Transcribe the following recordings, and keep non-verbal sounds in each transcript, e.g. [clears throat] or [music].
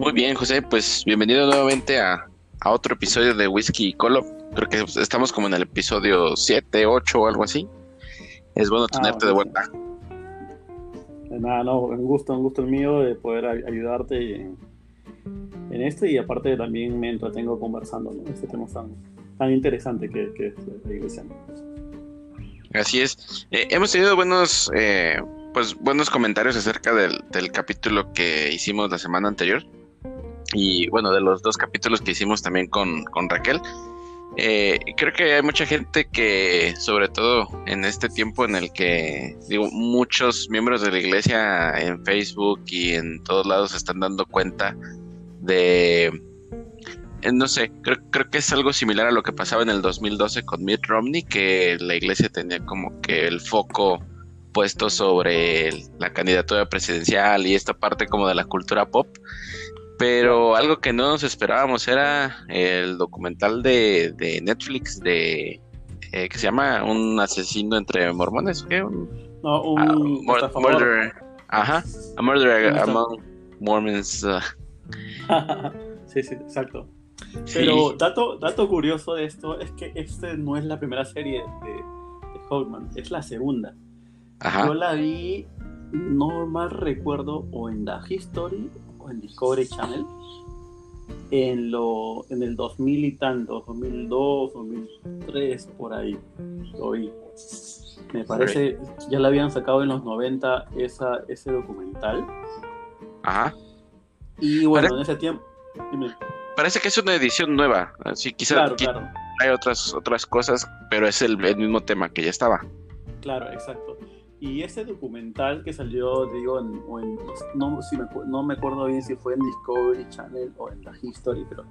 Muy, bien, José, pues bienvenido nuevamente a, otro episodio de Whisky y Colo. Creo que estamos como en el episodio 7, 8 o algo así. Es bueno ah, tenerte de vuelta. nada, no, un gusto, un gusto el mío de poder ayudarte en, en esto y aparte también me entretengo conversando en este tema tan, tan interesante que, que es la iglesia. Así es. Eh, hemos tenido buenos eh, pues buenos comentarios acerca del, capítulo que hicimos la semana anterior y bueno, de los dos capítulos que hicimos también con, Raquel. Eh, creo que hay mucha gente que, sobre todo en este tiempo en el que, digo, muchos miembros de la iglesia en Facebook y en todos lados se están dando cuenta de, eh, no sé, creo, creo que es algo similar a lo que pasaba en el 2012 con Mitt Romney, que la iglesia tenía como que el foco puesto sobre la candidatura presidencial y esta parte como de la cultura pop. Pero algo que no nos esperábamos era el documental de, Netflix de eh, que se llama Un asesino entre mormones. ¿qué? no, un ah, murder, ajá, a murder among Mormons. Uh. [laughs] sí, sí, exacto. Pero dato, dato curioso de esto es que este no es la primera serie de, de es la segunda. Yo la vi, no mal recuerdo, o en The History en Discovery Channel, en, lo, en el 2000 y tanto, 2002, 2003, por ahí, vi. Me parece, ya la habían sacado en los 90 esa, ese documental. Ajá. Y bueno, en ese tiempo... Parece que es una edición nueva, así quizás hay otras, otras cosas, pero es el mismo tema que ya estaba. Claro, exacto. Y ese documental que salió, digo, en, me, no me acuerdo bien si fue en Discovery Channel o en la History, pero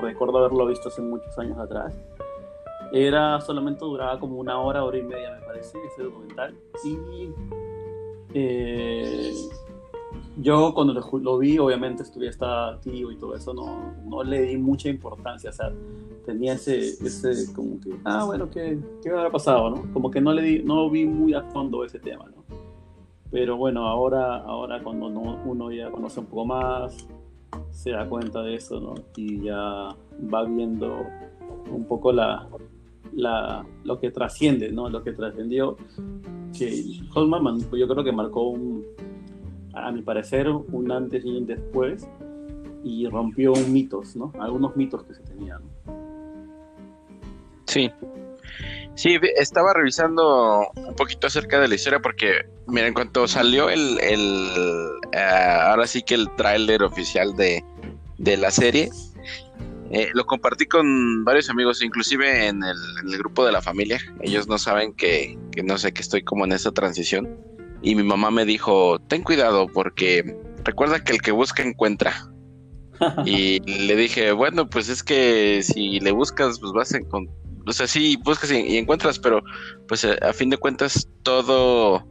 recuerdo haberlo visto hace muchos años atrás. Era solamente duraba como una hora, hora y media, me parece, ese documental. Y eh, yo cuando lo, vi, obviamente estuve hasta activo y todo eso, no, no le di mucha importancia. O sea, tenía ese, ese como que, ah, bueno, ¿qué, qué habrá pasado, no? Como que no le di, no vi muy a fondo ese tema, ¿no? Pero bueno, ahora, ahora cuando uno ya conoce un poco más, se da cuenta de eso, ¿no? Y ya va viendo un poco la, la, lo que trasciende, ¿no? Lo que trascendió, que Holman, yo creo que marcó un, a mi parecer, un antes y un después, y rompió mitos, ¿no? Algunos mitos que se tenían. Sí. Sí, estaba revisando un poquito acerca de la historia porque, mira, en cuanto salió el, el eh, ahora sí que el tráiler oficial de, de, la serie, eh, lo compartí con varios amigos, inclusive en el, grupo de la familia. Ellos no saben que, que, no sé, que estoy como en esa transición. Y mi mamá me dijo, ten cuidado porque recuerda que el que busca encuentra. [laughs] y le dije, bueno, pues es que si le buscas, pues vas a encontrar o sea, sí buscas y, encuentras, pero pues eh, a, fin de cuentas todo,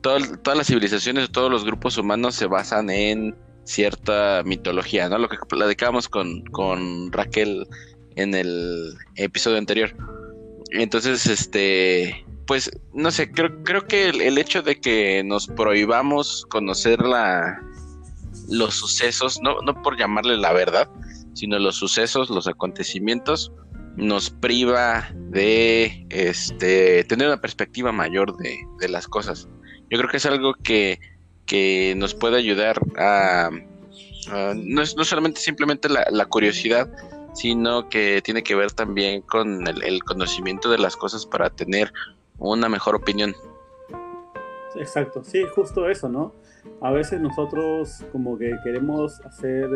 todas las civilizaciones, todos los grupos humanos se basan en cierta mitología, ¿no? Lo que platicábamos con, con Raquel en el episodio anterior. Entonces, este, pues, no sé, creo, creo que el, hecho de que nos prohibamos conocer la, los sucesos, no, no por llamarle la verdad, sino los sucesos, los acontecimientos, nos priva de este, tener una perspectiva mayor de, las cosas. Yo creo que es algo que, nos puede ayudar a, no, es, no solamente simplemente la, curiosidad, sino que tiene que ver también con el, conocimiento de las cosas para tener una mejor opinión. Exacto, sí, justo eso, ¿no? A veces nosotros como que queremos hacer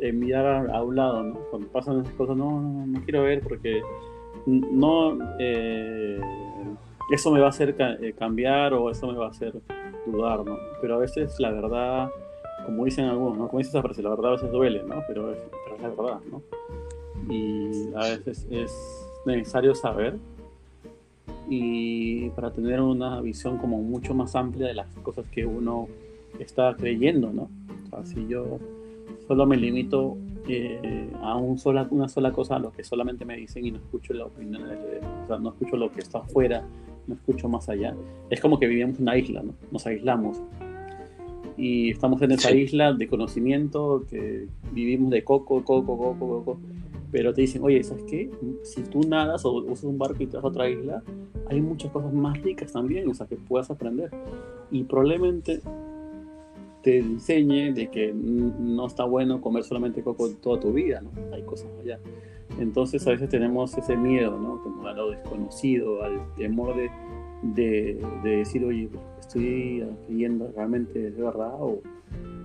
eh, mirar a, un lado, ¿no? Cuando pasan esas cosas, no, no, quiero ver porque no, eh, eso me va a hacer eh, cambiar o eso me va a hacer dudar, ¿no? Pero a veces la verdad, como dicen algunos, ¿no? Como dice esa la verdad a veces duele, ¿no? Pero es, pero es la verdad, ¿no? Y a veces es necesario saber y para tener una visión como mucho más amplia de las cosas que uno está creyendo, ¿no? O sea, si yo solo me limito eh, a un sola, una sola cosa, a lo que solamente me dicen y no escucho la opinión, de, o sea, no escucho lo que está afuera, no escucho más allá, es como que vivimos en una isla, ¿no? Nos aislamos. Y estamos en esa isla de conocimiento, que vivimos de coco, coco, coco, coco, pero te dicen, oye, ¿sabes qué? Si tú nadas o usas un barco y te vas a otra isla, hay muchas cosas más ricas también, o sea, que puedas aprender. Y probablemente te enseñe de que no está bueno comer solamente coco toda tu vida, ¿no? Hay cosas allá. Entonces a veces tenemos ese miedo, ¿no? Como a lo desconocido, al temor de, de, de decir, oye, estoy creyendo realmente es verdad o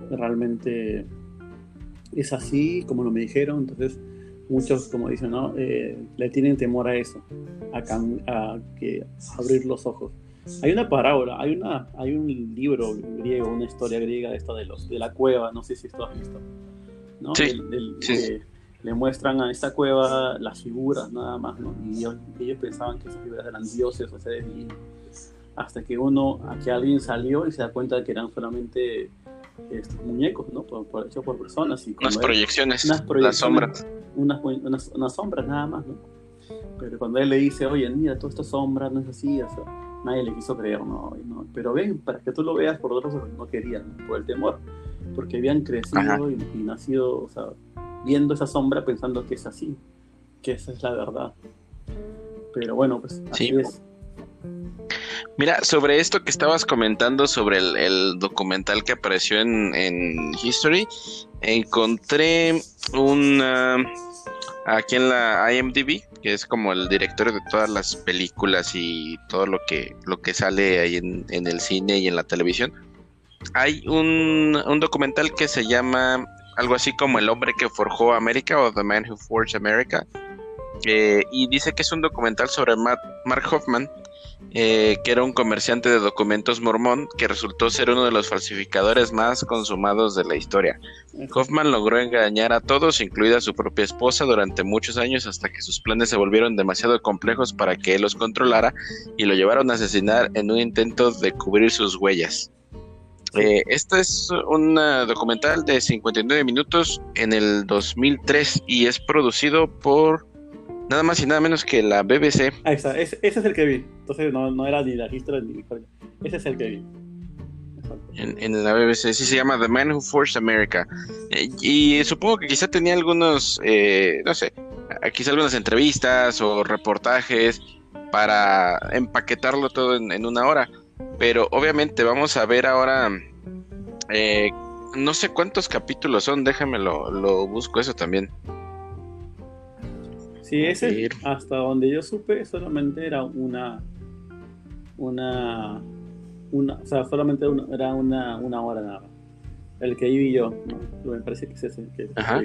realmente es así como lo me dijeron. Entonces muchos, como dicen, ¿no? Eh, le tienen temor a eso, a, a que abrir los ojos. Hay una parábola, hay, una, hay un libro griego, una historia griega de esta de, los, de la cueva, no sé si esto has visto. ¿no? Sí, le muestran a esta cueva las figuras nada más, ¿no? Y ellos, pensaban que esas figuras eran dioses o seres Hasta que uno, que alguien salió y se da cuenta de que eran solamente estos muñecos, ¿no? Por, por, hechos por personas. Y unas, proyecciones, unas proyecciones, las sombras. Unas, unas, unas, sombras nada más, ¿no? Pero cuando él le dice, oye, mira, todas estas sombras no es así, o sea, nadie le quiso creer, no, no. Pero ven, para que tú lo veas por otros no querían, por el temor, porque habían crecido y, nacido, o sea, viendo esa sombra pensando que es así, que esa es la verdad. Pero bueno, pues así es. Mira, sobre esto que estabas comentando sobre el, documental que apareció en, History, encontré una aquí en la IMDb, que es como el director de todas las películas y todo lo que, lo que sale ahí en, el cine y en la televisión. Hay un, un, documental que se llama algo así como El hombre que forjó América o The Man Who Forged America. Eh, y dice que es un documental sobre Mark Hoffman, eh, que era un comerciante de documentos mormón que resultó ser uno de los falsificadores más consumados de la historia. Hoffman logró engañar a todos, incluida su propia esposa, durante muchos años hasta que sus planes se volvieron demasiado complejos para que él los controlara y lo llevaron a asesinar en un intento de cubrir sus huellas. Este es un documental de 59 minutos en el 2003 y es producido por Nada más y nada menos que la BBC. Ahí está, ese, es el que vi. Entonces no, no era ni la historia ni Ese es el que vi. En, en, la BBC, sí se llama The Man Who Forced America. Eh, y supongo que quizá tenía algunos, eh, no sé, quizá algunas entrevistas o reportajes para empaquetarlo todo en, una hora. Pero obviamente vamos a ver ahora, eh, no sé cuántos capítulos son, déjame lo, lo busco eso también. Sí, ese, hasta donde yo supe, solamente era una. Una. una o sea, solamente era una, una hora nada más. El que vi yo, me parece que es ese. Que, Ajá.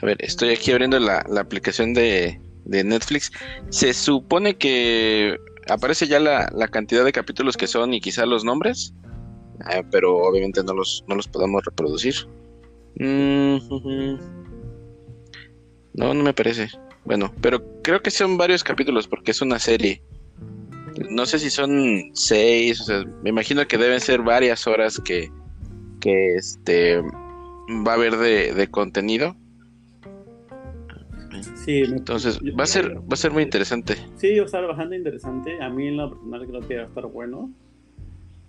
A ver, estoy aquí abriendo la, la aplicación de, de, Netflix. Se supone que aparece ya la, la, cantidad de capítulos que son y quizá los nombres, eh, pero obviamente no los, no los podemos reproducir. Mm no, no me parece. Bueno, pero creo que son varios capítulos porque es una serie. No sé si son seis, o sea, me imagino que deben ser varias horas que, que este va a haber de, contenido. Sí, entonces va a ser va a ser muy interesante. Sí, va a estar bastante interesante. A mí en lo personal creo que va a estar bueno.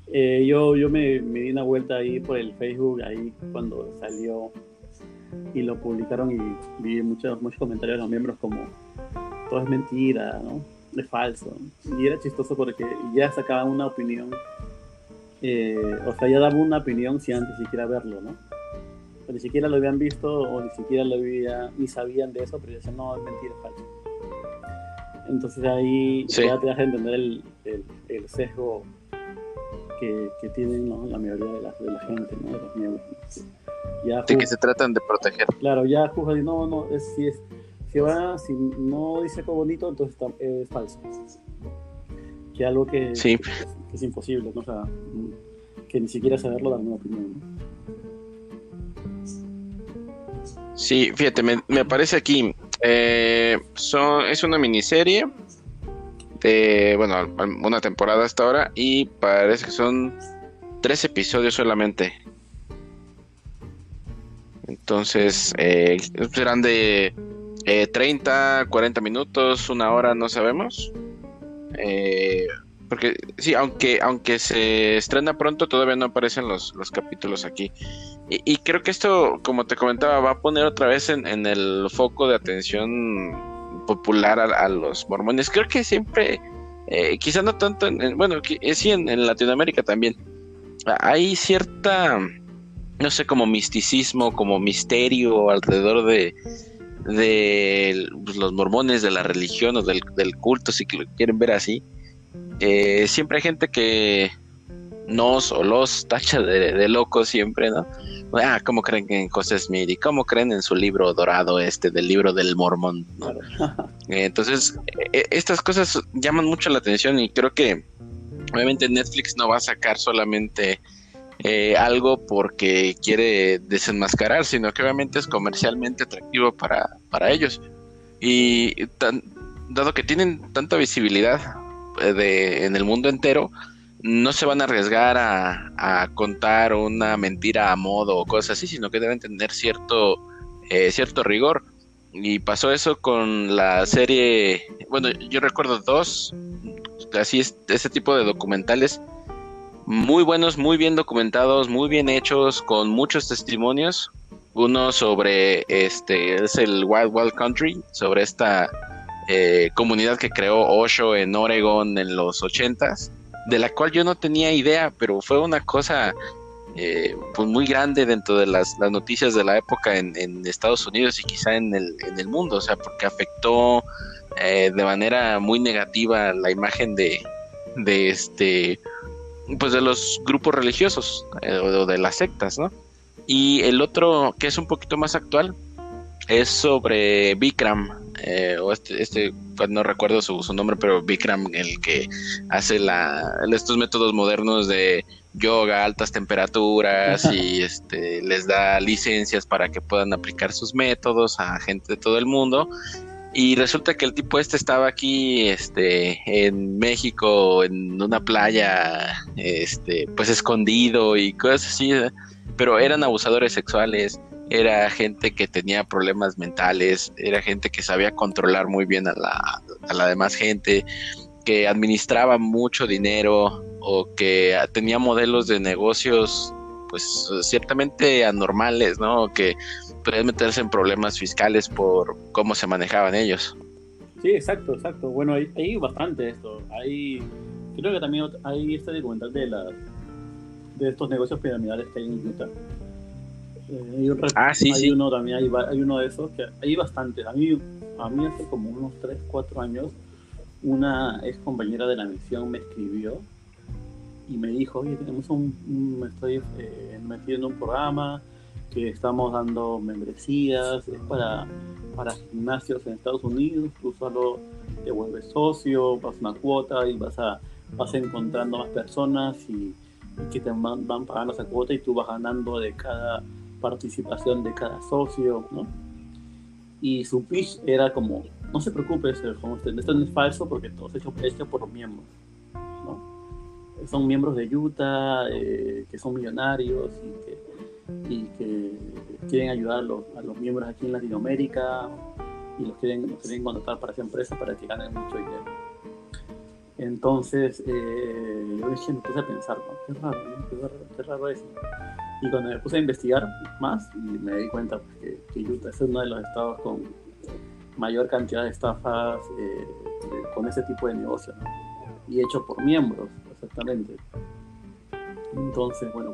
Eh, yo yo me, me di una vuelta ahí por el Facebook ahí cuando salió y lo publicaron y vi muchos, muchos comentarios de los miembros como todo es mentira, ¿no? Es falso. Y era chistoso porque ya sacaban una opinión, eh, o sea, ya daban una opinión sin antes siquiera verlo, ¿no? ni siquiera lo habían visto o ni siquiera lo había, ni sabían de eso, pero decían, no, es mentira, es falso. Entonces ahí ya te das a entender el, el, sesgo que, que tienen la mayoría de la, de la gente, ¿no? de los miembros de que se tratan de proteger. Claro, ya juzga no, no, es, si, es, Si, va, si no dice algo bonito, entonces es falso. Que algo que, es, imposible, ¿no? O sea, que ni siquiera saberlo da una opinión. Sí, fíjate, me, me aparece aquí. Eh, son, es una miniserie de, bueno, una temporada hasta ahora y parece que son tres episodios solamente. Entonces, eh, serán de 30, eh, 40 minutos, una hora, no sabemos. Eh, porque sí, aunque, aunque se estrena pronto, todavía no aparecen los, los capítulos aquí. Y, creo que esto, como te comentaba, va a poner otra vez en, el foco de atención popular a, los mormones. Creo que siempre, eh, quizá no tanto, en, bueno, sí en Latinoamérica también, hay cierta no sé, como misticismo, como misterio alrededor de, de pues, los mormones, de la religión o del, culto, si lo quieren ver así. Eh, siempre hay gente que nos o los tacha de, locos siempre, ¿no? Ah, ¿cómo creen en José Smith? ¿Y cómo creen en su libro dorado este, del libro del mormón? [laughs] Eh, entonces, e, estas cosas llaman mucho la atención y creo que obviamente Netflix no va a sacar solamente eh, algo porque quiere desenmascarar, sino que obviamente es comercialmente atractivo para, para ellos. Y dado que tienen tanta visibilidad eh, de, en el mundo entero, no se van a arriesgar a, contar una mentira a modo o cosas así, sino que deben tener cierto, eh, cierto rigor. Y pasó eso con la serie, bueno, yo recuerdo dos, así es, ese tipo de documentales muy buenos, muy bien documentados, muy bien hechos, con muchos testimonios. Uno sobre este es el Wild Wild Country, sobre esta eh, comunidad que creó Osho en Oregon en los ochentas, de la cual yo no tenía idea, pero fue una cosa eh, pues muy grande dentro de las, noticias de la época en, Estados Unidos y quizá en el, en el mundo, o sea, porque afectó eh, de manera muy negativa la imagen de, de este pues de los grupos religiosos eh, o de las sectas, ¿no? Y el otro que es un poquito más actual es sobre Bikram, eh, o este, este pues, no recuerdo su, nombre, pero Bikram, el que hace la, estos métodos modernos de yoga, altas temperaturas y este les da licencias para que puedan aplicar sus métodos a gente de todo el mundo. Y resulta que el tipo este estaba aquí, este, en México, en una playa, este, pues escondido y cosas así, pero eran abusadores sexuales, era gente que tenía problemas mentales, era gente que sabía controlar muy bien a la, a la demás gente, que administraba mucho dinero o que tenía modelos de negocios pues ciertamente anormales, ¿no? Que podrían meterse en problemas fiscales por cómo se manejaban ellos. Sí, exacto, exacto. Bueno, hay, hay bastante esto. Hay, creo que también hay este documental de las de estos negocios piramidales que hay en Utah. Eh, hay ah, sí, hay uno también, hay, hay, uno de esos que hay bastantes. A mí, a mí hace como unos 3, 4 años, una ex compañera de la misión me escribió y me dijo, oye, tenemos un, me estoy eh, metido en un programa que estamos dando membresías, es para, para gimnasios en Estados Unidos, tú solo te vuelves socio, vas una cuota y vas, a, vas encontrando más personas y, que te van, pagando esa cuota y tú vas ganando de cada participación de cada socio, ¿no? Y su pitch era como, no se preocupe, esto no es falso porque todo es hecho, hecho por los miembros, ¿no? Son miembros de Utah, eh, que son millonarios y que quieren ayudar a los, miembros aquí en Latinoamérica y los quieren, los quieren contratar para esa empresa para que ganen mucho dinero. Entonces, eh, yo dije, me puse a pensar, qué raro, qué raro, eso. Y cuando me puse a investigar más, y me di cuenta pues, que, Utah es uno de los estados con mayor cantidad de estafas eh, con ese tipo de negocio, y hecho por miembros, exactamente. Entonces, bueno.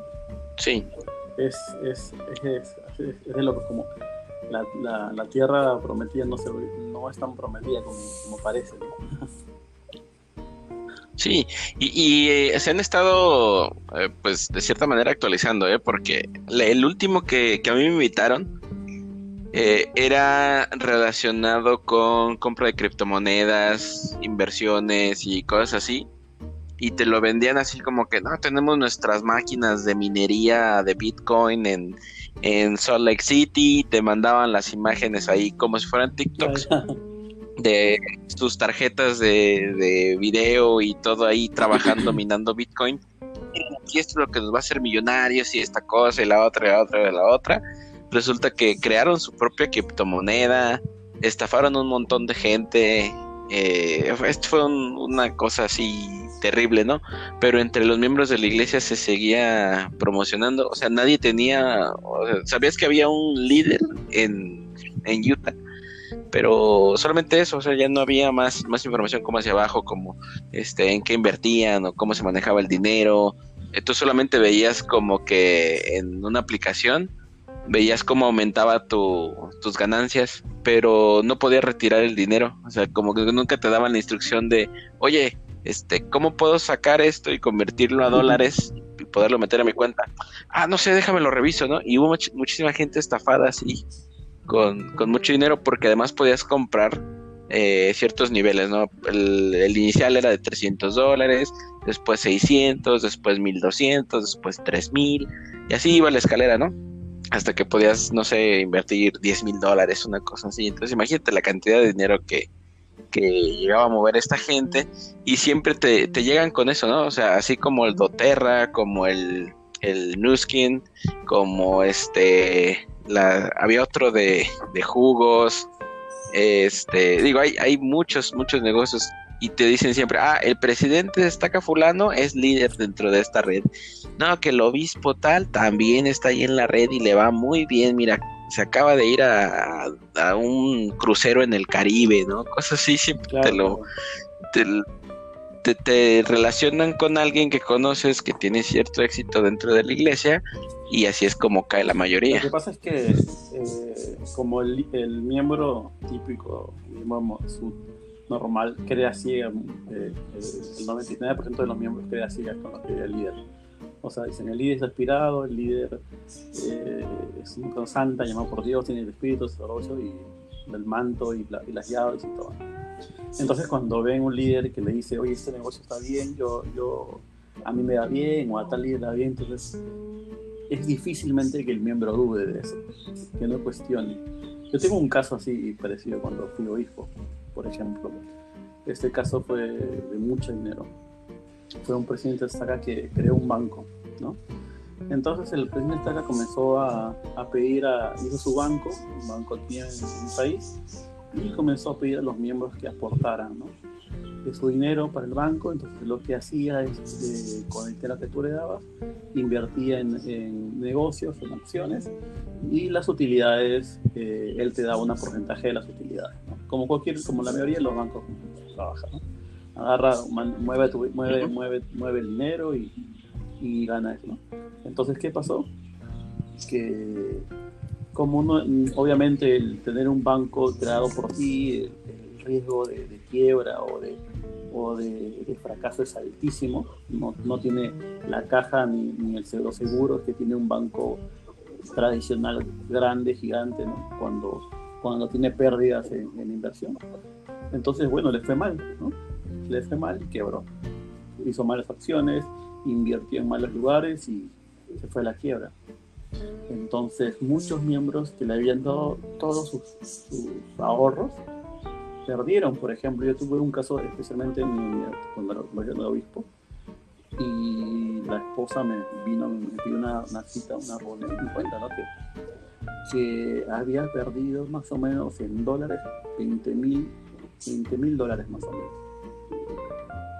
Sí es, es, es, es, de lo que como la, la, tierra prometida no, se, no es tan prometida como, como parece. Sí, y, eh, se han estado, eh, pues, de cierta manera actualizando, ¿eh? Porque el último que, que, a mí me invitaron eh, era relacionado con compra de criptomonedas, inversiones y cosas así. Y te lo vendían así como que, no, tenemos nuestras máquinas de minería de Bitcoin en, en Salt Lake City. Te mandaban las imágenes ahí como si fueran [laughs] TikToks de sus tarjetas de, de video y todo ahí trabajando, [laughs] minando Bitcoin. Y esto es lo que nos va a hacer millonarios y esta cosa y la otra y la otra y la otra resulta que crearon su propia criptomoneda, estafaron un montón de gente. Eh, esto fue una cosa así terrible, ¿no? Pero entre los miembros de la iglesia se seguía promocionando, o sea, nadie tenía, sabías que había un líder en, en Utah, pero solamente eso, o sea, ya no había más, más información como hacia abajo, como este, en qué invertían o cómo se manejaba el dinero. Tú solamente veías como que en una aplicación veías cómo aumentaba tus ganancias, pero no podías retirar el dinero. O sea, como que nunca te daban la instrucción de, oye, este, ¿cómo puedo sacar esto y convertirlo a dólares y poderlo meter a mi cuenta? Ah, no sé, déjame lo reviso, ¿no? Y hubo muchísima gente estafada así, con, mucho dinero, porque además podías comprar eh, ciertos niveles, ¿no? El, inicial era de 300 dólares, después 600, después 1200, después 3000, y así iba la escalera, ¿no? hasta que podías, no sé, invertir 10 mil dólares, una cosa así. Entonces imagínate la cantidad de dinero que, llegaba a mover esta gente y siempre te, llegan con eso, ¿no? O sea, así como el doTERRA, como el, el Nuskin, como este, la, había otro de, de jugos, este, digo, hay, hay muchos, muchos negocios y te dicen siempre, ah, el presidente destaca fulano es líder dentro de esta red. No, que el obispo tal también está ahí en la red y le va muy bien, mira, se acaba de ir a, un crucero en el Caribe, ¿no? Cosas así siempre te lo... Te, te, relacionan con alguien que conoces que tiene cierto éxito dentro de la iglesia y así es como cae la mayoría. Lo que pasa es que eh, como el, el, miembro típico, digamos, normal crea ciega, eh, el 99% de los miembros crea ciega con el líder. O sea, dicen, el líder es aspirado, el líder eh, es un santa llamado por Dios, tiene el espíritu, el y el manto y, las llaves y todo. Entonces cuando ven un líder que le dice, oye, este negocio está bien, yo, yo, a mí me da bien, o a tal líder da bien, entonces es difícilmente que el miembro dude de eso, que no cuestione. Yo tengo un caso así parecido cuando fui obispo por ejemplo. Este caso fue de mucho dinero. Fue un presidente de Estaca que creó un banco, ¿no? Entonces el presidente de Estaca comenzó a, a, pedir a, hizo su banco, un banco aquí en, el país, y comenzó a pedir a los miembros que aportaran, ¿no? De su dinero para el banco, entonces lo que hacía es, eh, con el dinero que tú le dabas, invertía en, en negocios, en acciones, y las utilidades, eh, él te da un porcentaje de las utilidades, como cualquier, como la mayoría de los bancos trabajan, ¿no? agarra, mueve, mueve, mueve, mueve el dinero y, y gana eso, ¿no? Entonces, ¿qué pasó? Que como obviamente el tener un banco creado por ti, el, riesgo de, quiebra o de, o de, fracaso es altísimo, no, no tiene la caja ni, ni el seguro seguro que tiene un banco tradicional grande, gigante, ¿no? cuando, cuando tiene pérdidas en, inversión. Entonces, bueno, le fue mal, ¿no? Le fue mal quebró. Hizo malas acciones, invirtió en malos lugares y se fue a la quiebra. Entonces, muchos miembros que le habían dado todos sus, ahorros perdieron. Por ejemplo, yo tuve un caso especialmente en, cuando era obispo, y la esposa me vino, me pidió una, una cita, una reunión, y cuenta, ¿no? Que, que había perdido más o menos en dólares 20 mil 20 mil dólares más o menos.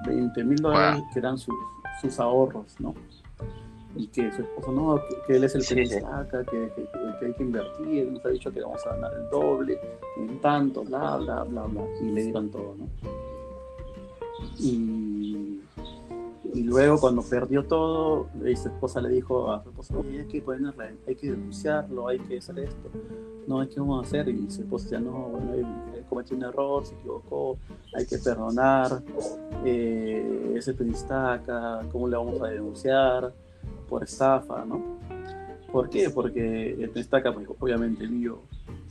20 mil dólares que eran sus, sus ahorros, ¿no? Y que su esposo no, que, él es el que sí, saca, que, que, hay que invertir, nos ha dicho que vamos a ganar el doble, en tanto, bla, bla, bla, bla, y le dieron todo, ¿no? Y y luego cuando perdió todo, y su esposa le dijo a su esposa, hay que ponerle, hay que denunciarlo, hay que hacer esto. No, ¿qué vamos a hacer? Y su esposa decía, no, bueno, él, cometió un error, se equivocó, hay que perdonar, eh, ese periodista acá, ¿cómo le vamos a denunciar? Por estafa, ¿no? ¿Por qué? Porque el periodista pues, obviamente vio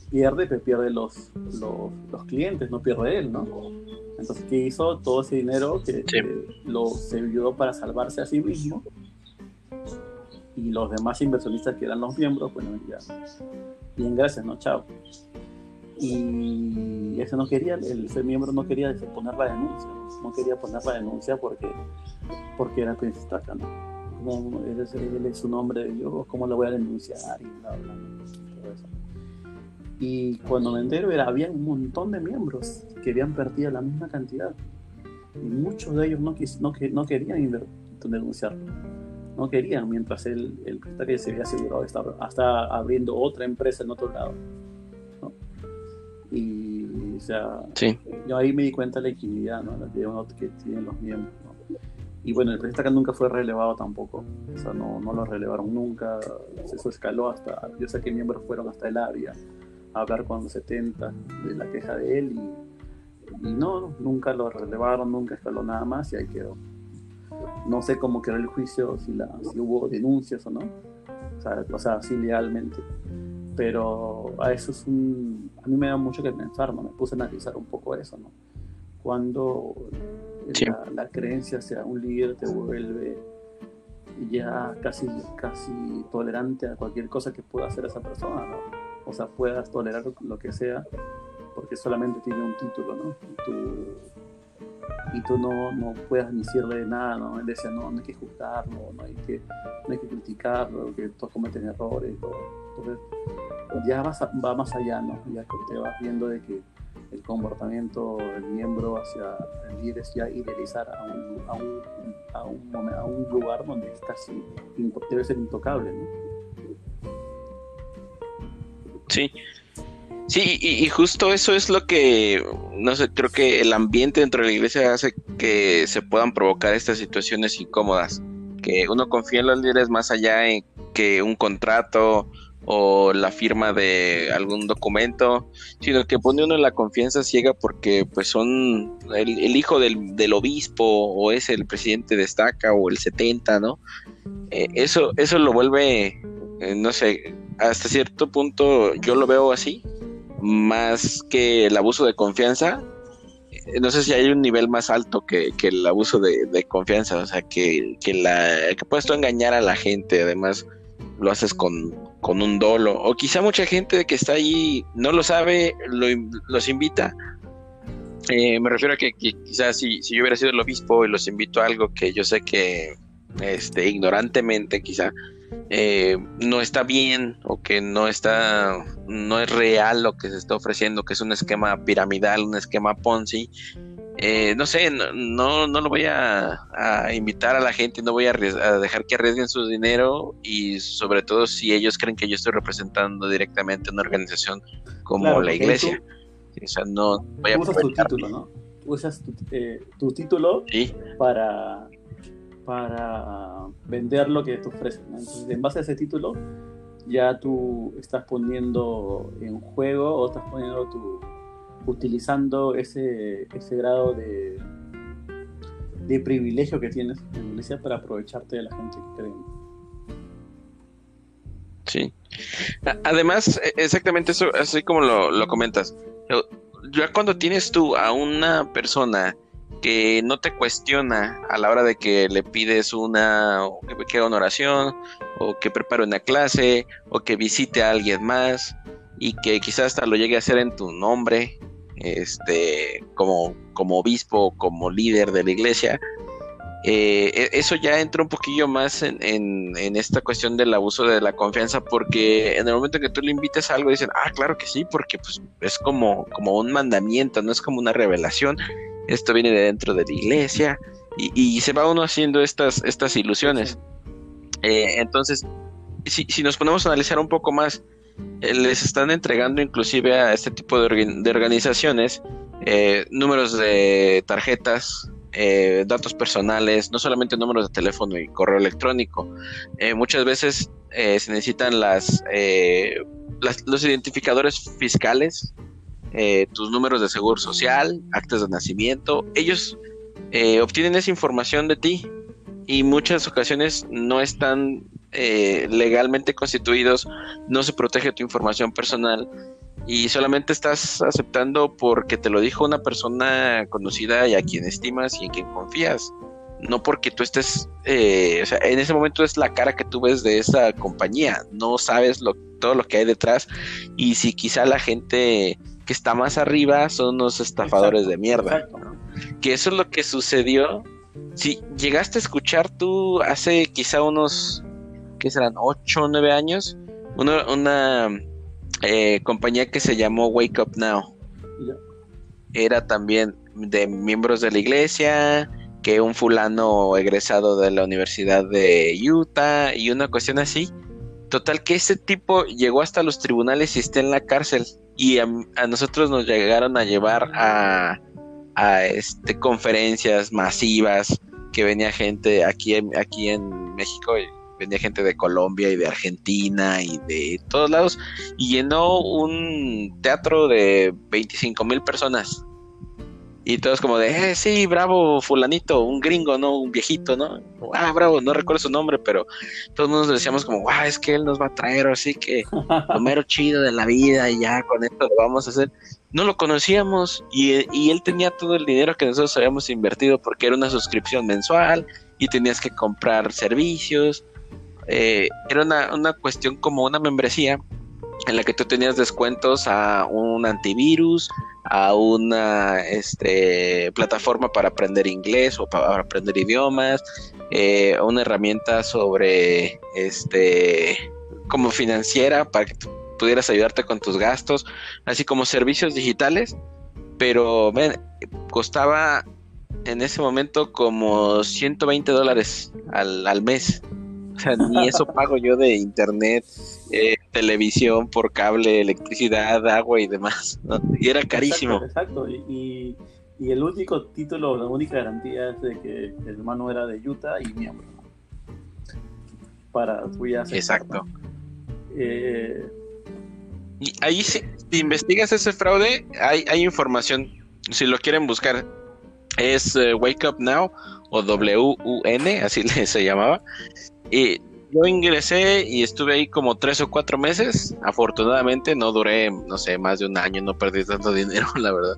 pierde, pero pierde los, los, clientes, no pierde él, ¿no? Entonces, ¿qué hizo? Todo ese dinero que, lo se para salvarse a sí mismo y los demás inversionistas que eran los miembros, bueno, ya, bien, gracias, ¿no? Chao. Y ese no quería, el, ese miembro no quería poner la denuncia, no quería poner la denuncia porque, porque era Prince ¿no? Como él, es, él es hombre de Dios, ¿cómo lo voy a denunciar? Y bla, bla, todo eso. Y cuando me entero, era, había un montón de miembros que habían perdido la misma cantidad. Y muchos de ellos no, no, no querían denunciarlo. No querían, mientras él, el que se había asegurado estaba hasta abriendo otra empresa en otro lado. Y, o sea, yo ahí me di cuenta de la equidad ¿no? que, tienen los miembros. Y bueno, el presidente nunca fue relevado tampoco. O sea, no, no lo relevaron nunca. Eso escaló hasta. Yo sé que miembros fueron hasta el área a hablar con los 70 de la queja de él y, y no, nunca lo relevaron, nunca escaló nada más y ahí quedó. No sé cómo quedó el juicio, si, la, si hubo denuncias o no. O sea, o sea, sí legalmente. Pero a eso es un. A mí me da mucho que pensar. Me puse a analizar un poco eso, ¿no? Cuando la, creencia sea un líder te vuelve ya casi, casi tolerante a cualquier cosa que pueda hacer esa persona, ¿no? O sea, puedas tolerar lo que sea porque solamente tiene un título, ¿no? Y tú, no, no puedas decirle nada, ¿no? Él decía, no, no hay que juzgarlo, no hay que, no hay que criticarlo, que todos cometen errores. Entonces, ya vas va más allá, ¿no? Ya te vas viendo de que el comportamiento del miembro hacia el líder es ya idealizar a un, a un, a un, a un lugar donde es casi debe ser intocable. ¿no? Sí. Sí, y, justo eso es lo que, no sé, creo que el ambiente dentro de la iglesia hace que se puedan provocar estas situaciones incómodas, que uno confía en los líderes más allá en que un contrato o la firma de algún documento, sino que pone uno en la confianza ciega porque pues son el, hijo del, obispo o es el presidente de estaca o el 70, ¿no? Eh, eso, eso lo vuelve, eh, no sé, hasta cierto punto yo lo veo así, más que el abuso de confianza. Eh, no sé si hay un nivel más alto que, que el abuso de, de, confianza, o sea, que, que, la, que puedes tú engañar a la gente, además lo haces con, con un dolo. O quizá mucha gente que está ahí no lo sabe, los invita. Eh, me refiero a que, quizás si, si, yo hubiera sido el obispo y los invito a algo que yo sé que este, ignorantemente quizá eh, no está bien o que no está, no es real lo que se está ofreciendo, que es un esquema piramidal, un esquema Ponzi, eh, no sé, no, no, lo voy a, invitar a la gente, no voy a, dejar que arriesguen su dinero y sobre todo si ellos creen que yo estoy representando directamente una organización como la iglesia. o sea, no voy a usas tu título, ¿no? Usas tu, eh, título para, para vender lo que te ofrecen. Entonces, en base a ese título, ya tú estás poniendo en juego o estás poniendo tu utilizando ese, ese grado de, de privilegio que tienes en la iglesia para aprovecharte de la gente que cree. Sí. Además, e, exactamente eso, así como lo, lo comentas, ya cuando tienes tú a una persona que no te cuestiona a la hora de que le pides una que haga una oración o que prepare una clase o que visite a alguien más y que quizás hasta lo llegue a hacer en tu nombre este, como, como obispo, como líder de la iglesia, eh, e, eso ya entra un poquillo más en, en, esta cuestión del abuso de la confianza, porque en el momento que tú le invitas a algo, dicen, ah, claro que sí, porque pues, es como, como un mandamiento, no es como una revelación, esto viene de dentro de la iglesia, y, se va uno haciendo estas, estas ilusiones. Eh, entonces, si, si nos ponemos a analizar un poco más, les están entregando inclusive a este tipo de, organizaciones eh, números de tarjetas, eh, datos personales, no solamente números de teléfono y correo electrónico. muchas veces se necesitan las, los identificadores fiscales, tus números de seguro social, actas de nacimiento. Ellos obtienen esa información de ti y muchas ocasiones no están eh, legalmente constituidos, no se protege tu información personal y solamente estás aceptando porque te lo dijo una persona conocida y a quien estimas y en quien confías. No porque tú estés, eh, o sea, en ese momento es la cara que tú ves de esa compañía, no sabes lo, todo lo que hay detrás y si quizá la gente que está más arriba son unos estafadores de mierda. Que eso es lo que sucedió. Si llegaste a escuchar tú hace quizá unos, ¿qué serán? 8 o 9 años, una, eh, compañía que se llamó Wake Up Now. Era también de miembros de la iglesia, que un fulano egresado de la Universidad de Utah y una cuestión así. Total que ese tipo llegó hasta los tribunales y está en la cárcel. Y a, nosotros nos llegaron a llevar a, a este, conferencias masivas que venía gente aquí en, aquí en México venía gente de Colombia y de Argentina y de todos lados y llenó un teatro de 25 mil personas. Y todos como de, eh, sí, bravo, fulanito, un gringo, ¿no? Un viejito, ¿no? Ah, bravo, no recuerdo su nombre, pero todos nos decíamos como, wow, es que él nos va a traer, así que [laughs] lo mero chido de la vida y ya con esto lo vamos a hacer. No lo conocíamos y, y él tenía todo el dinero que nosotros habíamos invertido porque era una suscripción mensual y tenías que comprar servicios eh, era una, una cuestión como una membresía en la que tú tenías descuentos a un antivirus, a una este, plataforma para aprender inglés o para aprender idiomas, eh, una herramienta sobre este como financiera para que tú pudieras ayudarte con tus gastos, así como servicios digitales, pero costaba en ese momento como 120 dólares al, al mes. Sea, ni eso pago yo de internet, eh, televisión por cable, electricidad, agua y demás. Y era carísimo. Exacto, Y, el único título, la única garantía es de que el hermano era de Utah y miembro. Para Exacto. Eh, y ahí si, investigas ese fraude, hay, hay información. Si lo quieren buscar, es eh, Wake Up Now o W-U-N, así [laughs] se llamaba. Y yo ingresé y estuve ahí como tres o cuatro meses. Afortunadamente no duré, no sé, más de un año, no perdí tanto [laughs] dinero, la verdad.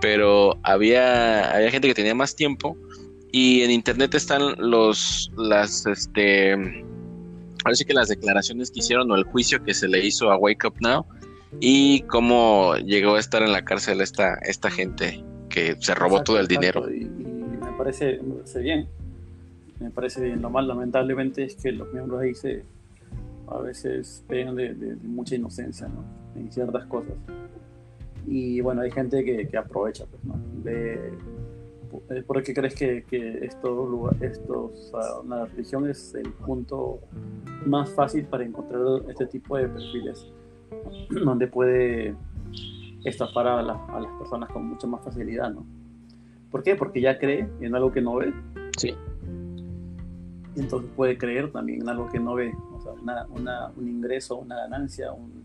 Pero había, había gente que tenía más tiempo. Y en internet están los, las, este, sí que las declaraciones que hicieron o el juicio que se le hizo a Wake Up Now y cómo llegó a estar en la cárcel esta, esta gente que se robó todo el dinero. Y, me, parece, me parece bien me parece bien. Lo más lamentablemente es que los miembros ahí se a veces ven de, mucha inocencia ¿no? en ciertas cosas. Y bueno, hay gente que, aprovecha, pues, ¿no? De, ¿Por qué crees que, que estos, estos, la religión es el punto más fácil para encontrar este tipo de perfiles? Donde puede estafar a, a las personas con mucha más facilidad, ¿no? ¿Por qué? Porque ya cree en algo que no ve. Sí entonces puede creer también en algo que no ve, o sea, una, un ingreso, una ganancia, un,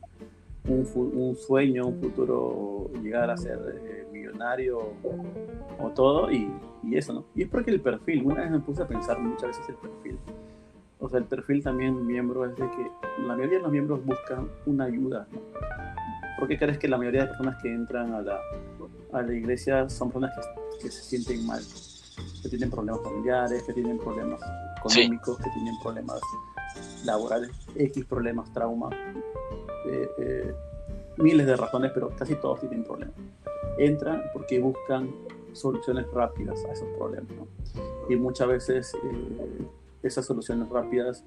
un, sueño, un futuro, llegar a ser eh, millonario o, todo, y, y, eso, ¿no? Y es porque el perfil, una vez me puse a pensar muchas veces el perfil, o sea, el perfil también miembro es de que la mayoría de los miembros buscan una ayuda, ¿no? ¿Por qué crees que la mayoría de personas que entran a la, a la iglesia son personas que, que se sienten mal? que tienen problemas familiares, que tienen problemas económicos, que tienen problemas laborales, X problemas, trauma, eh, eh, miles de razones, pero casi todos tienen problemas. Entran porque buscan soluciones rápidas a esos problemas. Y muchas veces eh, esas soluciones rápidas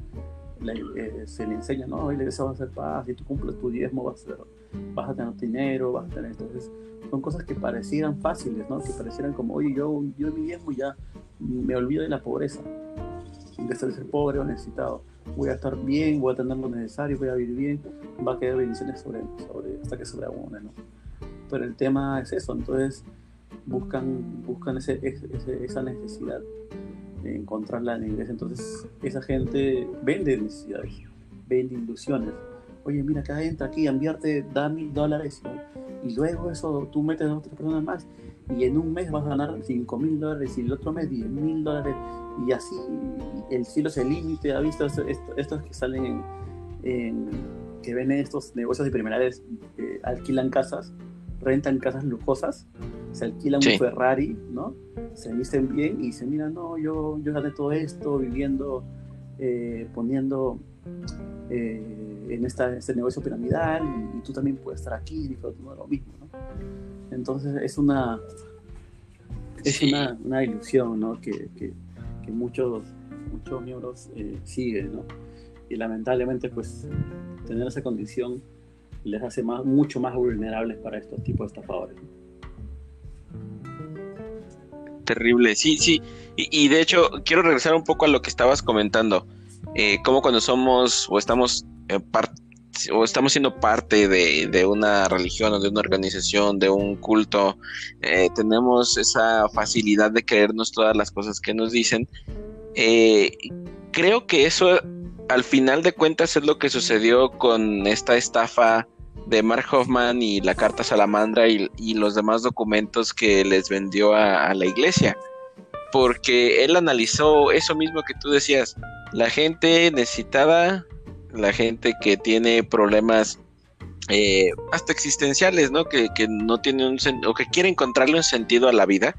se le enseñan, ¿no? Y le va a hacer paz, si tú cumples tu diezmo vas a, ser, vas a tener dinero, vas a tener... Entonces, son cosas que parecieran fáciles, ¿no? Que parecieran como, oye, yo, yo mi diezmo ya me olvido de la pobreza, de ser, pobre o necesitado. Voy a estar bien, voy a tener lo necesario, voy a vivir bien, va a quedar bendiciones sobre, sobre hasta que sobreabunde, ¿no? Pero el tema es eso, entonces buscan, buscan ese, esa necesidad de encontrarla en la iglesia. Entonces, esa gente vende necesidades, vende ilusiones. Oye, mira, acá entra aquí, enviarte, da mil dólares y luego eso tú metes a otras personas más y en un mes vas a ganar 5 mil dólares y el otro mes 10 mil dólares y así el cielo es el límite. ¿Ha visto estos, estos que salen en, que ven estos negocios de primeras eh, alquilan casas, rentan casas lujosas, se alquilan un Ferrari, ¿no? Se visten bien y se mira, no, yo, yo gané todo esto viviendo, eh, poniendo eh, en esta, este negocio piramidal y, tú también puedes estar aquí disfrutando de lo mismo, ¿no? Entonces es una, es una, una, ilusión, ¿no? Que, que, que muchos, muchos miembros eh, siguen, ¿no? Y lamentablemente, pues, tener esa condición les hace más, mucho más vulnerables para estos tipos de estafadores. Terrible, sí, sí. Y, de hecho, quiero regresar un poco a lo que estabas comentando. Eh, como cuando somos o estamos o estamos siendo parte de, una religión o de una organización, de un culto, eh, tenemos esa facilidad de creernos todas las cosas que nos dicen. Eh, creo que eso al final de cuentas es lo que sucedió con esta estafa de Mark Hoffman y la carta salamandra y, los demás documentos que les vendió a, la iglesia. Porque él analizó eso mismo que tú decías, la gente necesitada, la gente que tiene problemas eh, hasta existenciales, ¿no? Que, no tiene un o que quiere encontrarle un sentido a la vida.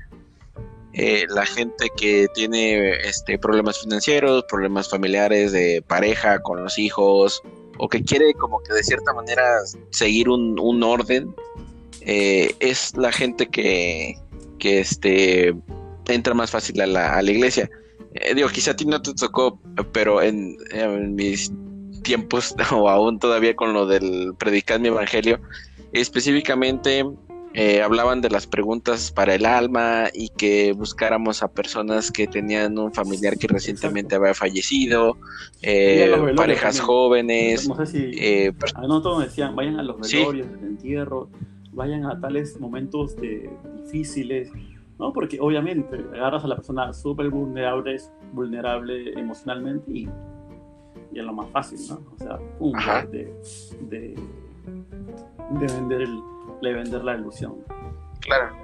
Eh, la gente que tiene este, problemas financieros, problemas familiares de pareja con los hijos, o que quiere como que de cierta manera seguir un, orden, eh, es la gente que, que este, entra más fácil a la, a la iglesia. Digo, quizá a ti no te tocó, pero en, mis tiempos, [laughs] o aún todavía con lo del predicar mi evangelio, específicamente eh, hablaban de las preguntas para el alma y que buscáramos a personas que tenían un familiar que recientemente había fallecido, eh, parejas jóvenes. No sé si eh, a nosotros decían, vayan a los velorios, sí. entierro, vayan a tales momentos de, difíciles, ¿no? Porque obviamente agarras a la persona súper vulnerable, vulnerable emocionalmente y, y, es lo más fácil, ¿no? O sea, un de, de, de vender el le vender la ilusión. Claro.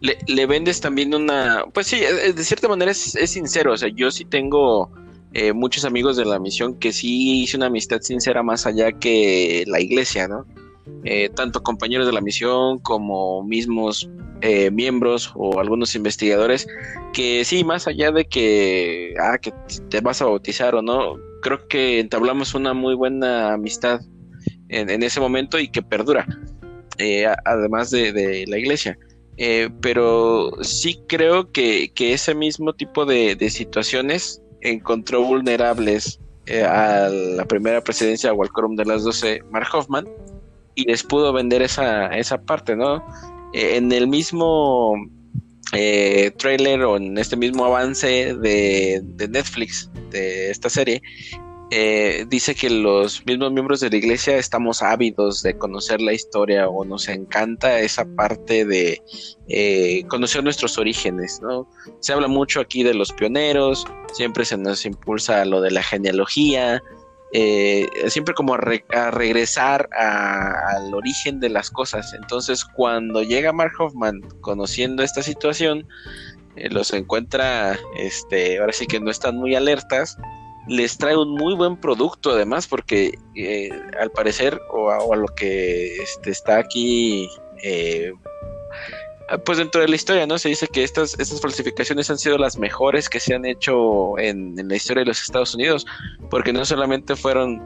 Le, vendes también una, pues sí, de cierta manera es, sincero, o sea, yo sí tengo eh, muchos amigos de la misión que sí hice una amistad sincera más allá que la iglesia, ¿no? Eh, tanto compañeros de la misión como mismos eh, miembros o algunos investigadores que sí, más allá de que, ah, que te vas a bautizar o no, creo que entablamos una muy buena amistad en, ese momento y que perdura, eh, además de, la iglesia. Eh, pero sí creo que, ese mismo tipo de, situaciones encontró vulnerables a la primera presidencia o al quórum de las 12, Mark Hoffman, y les pudo vender esa, esa parte, ¿no? en el mismo trailer o en este mismo avance de, de Netflix de esta serie, eh, dice que los mismos miembros de la iglesia estamos ávidos de conocer la historia o nos encanta esa parte de eh, conocer nuestros orígenes, ¿no? Se habla mucho aquí de los pioneros, siempre se nos impulsa lo de la genealogía, eh, siempre como a, regresar al origen de las cosas. Entonces, cuando llega Mark Hoffman conociendo esta situación, los encuentra, este, ahora sí que no están muy alertas les trae un muy buen producto además porque eh, al parecer o a, lo que este, está aquí eh, pues dentro de la historia no se dice que estas, estas falsificaciones han sido las mejores que se han hecho en, la historia de los Estados Unidos porque no solamente fueron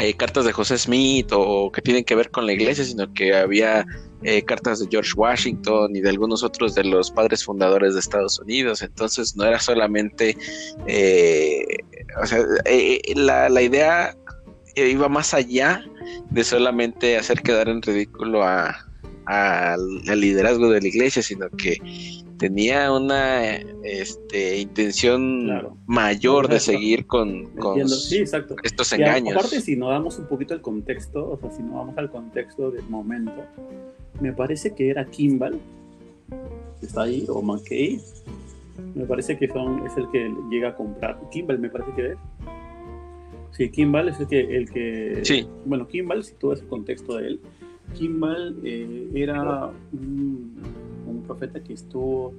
eh, cartas de José Smith o que tienen que ver con la iglesia, sino que había eh, cartas de George Washington y de algunos otros de los padres fundadores de Estados Unidos. Entonces no era solamente, eh, o sea, la, la idea iba más allá de solamente hacer quedar en ridículo a, al, liderazgo de la iglesia, sino que tenía una este, intención mayor de seguir con, estos engaños. aparte, si nos damos un poquito el contexto, o sea, si nos vamos al contexto del momento, me parece que era Kimball, que está ahí, o McKay, me parece que son, es el que llega a comprar. Kimball me parece que es. Sí, Kimball es el que, el que sí. bueno, Kimball, si todo ese contexto de él, Kimball eh, era un, profeta que estuvo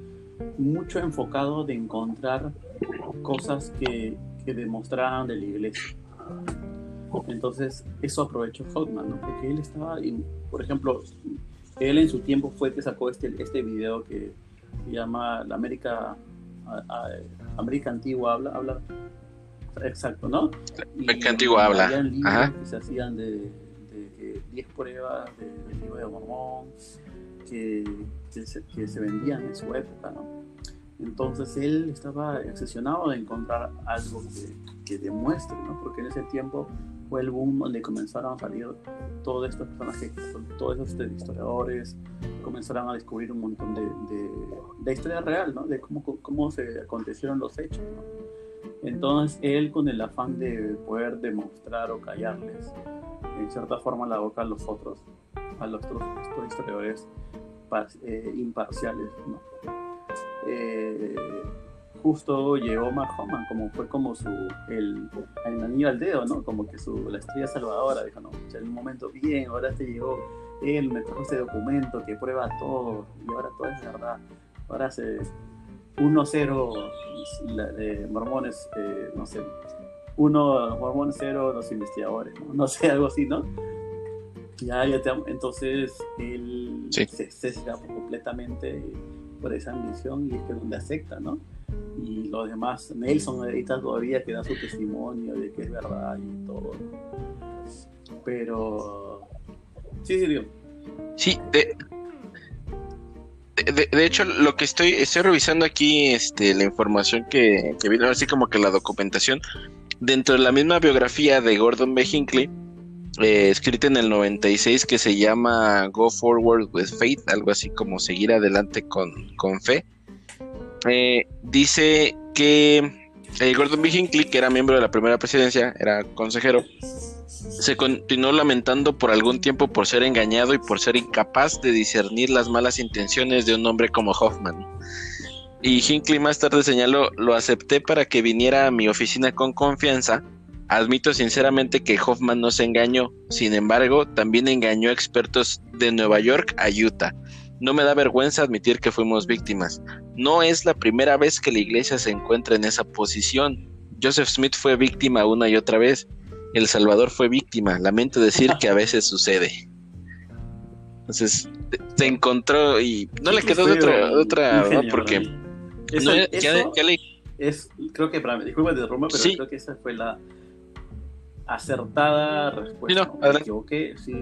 mucho enfocado de encontrar cosas que, que demostraran de la iglesia. Entonces, eso aprovechó Hotman, ¿no? Porque él estaba, por ejemplo, él en su tiempo fue que sacó este, este video que se llama La América, América Antigua habla, habla, exacto, ¿no? América Antigua habla. Ajá. Que se hacían de, 10 pruebas del libro de Mormón que, que, se, vendían en su época, ¿no? Entonces él estaba obsesionado de encontrar algo que, que demuestre, ¿no? Porque en ese tiempo fue el boom donde comenzaron a salir todos estos personajes, todos estos historiadores, comenzaron a descubrir un montón de, de, historia real, ¿no? De cómo, cómo se acontecieron los hechos, ¿no? Entonces él con el afán de poder demostrar o callarles en cierta forma la boca a los otros, a los otros historiadores eh, imparciales, ¿no? Eh, justo llegó Mark como fue como su, el, el anillo al dedo, ¿no? Como que su, la estrella salvadora, dijo, no, en un momento, bien, ahora te llegó él, me trajo ese documento que prueba todo, y ahora todo es verdad, ahora se 1-0 de mormones, eh, no sé, uno mormones cero los investigadores, ¿no? no sé, [laughs] algo así, ¿no? Ya, ya te, entonces él se sesga completamente por esa ambición y es que donde acepta, ¿no? y los demás, Nelson ahorita todavía que da su testimonio de que es verdad y todo. Pero... Sí, sí, digo. Sí, de, de, hecho, lo que estoy, estoy revisando aquí, este, la información que, que vino, así como que la documentación, dentro de la misma biografía de Gordon B. Hinckley, eh, escrita en el 96, que se llama Go Forward with Faith, algo así como seguir adelante con, con fe. Eh, dice que eh, Gordon B. Hinckley, que era miembro de la primera presidencia, era consejero, se continuó lamentando por algún tiempo por ser engañado y por ser incapaz de discernir las malas intenciones de un hombre como Hoffman. Y Hinckley más tarde señaló, lo acepté para que viniera a mi oficina con confianza. Admito sinceramente que Hoffman no se engañó, sin embargo, también engañó a expertos de Nueva York a Utah. No me da vergüenza admitir que fuimos víctimas. No es la primera vez que la iglesia se encuentra en esa posición. Joseph Smith fue víctima una y otra vez. El Salvador fue víctima. Lamento decir que a veces sucede. Entonces, se encontró y no le quedó de otra, otra ¿no? porque eso, es, creo que para mí, disculpa de Roma, pero creo que esa fue la acertada respuesta. Sí, no, Me equivoqué, sí,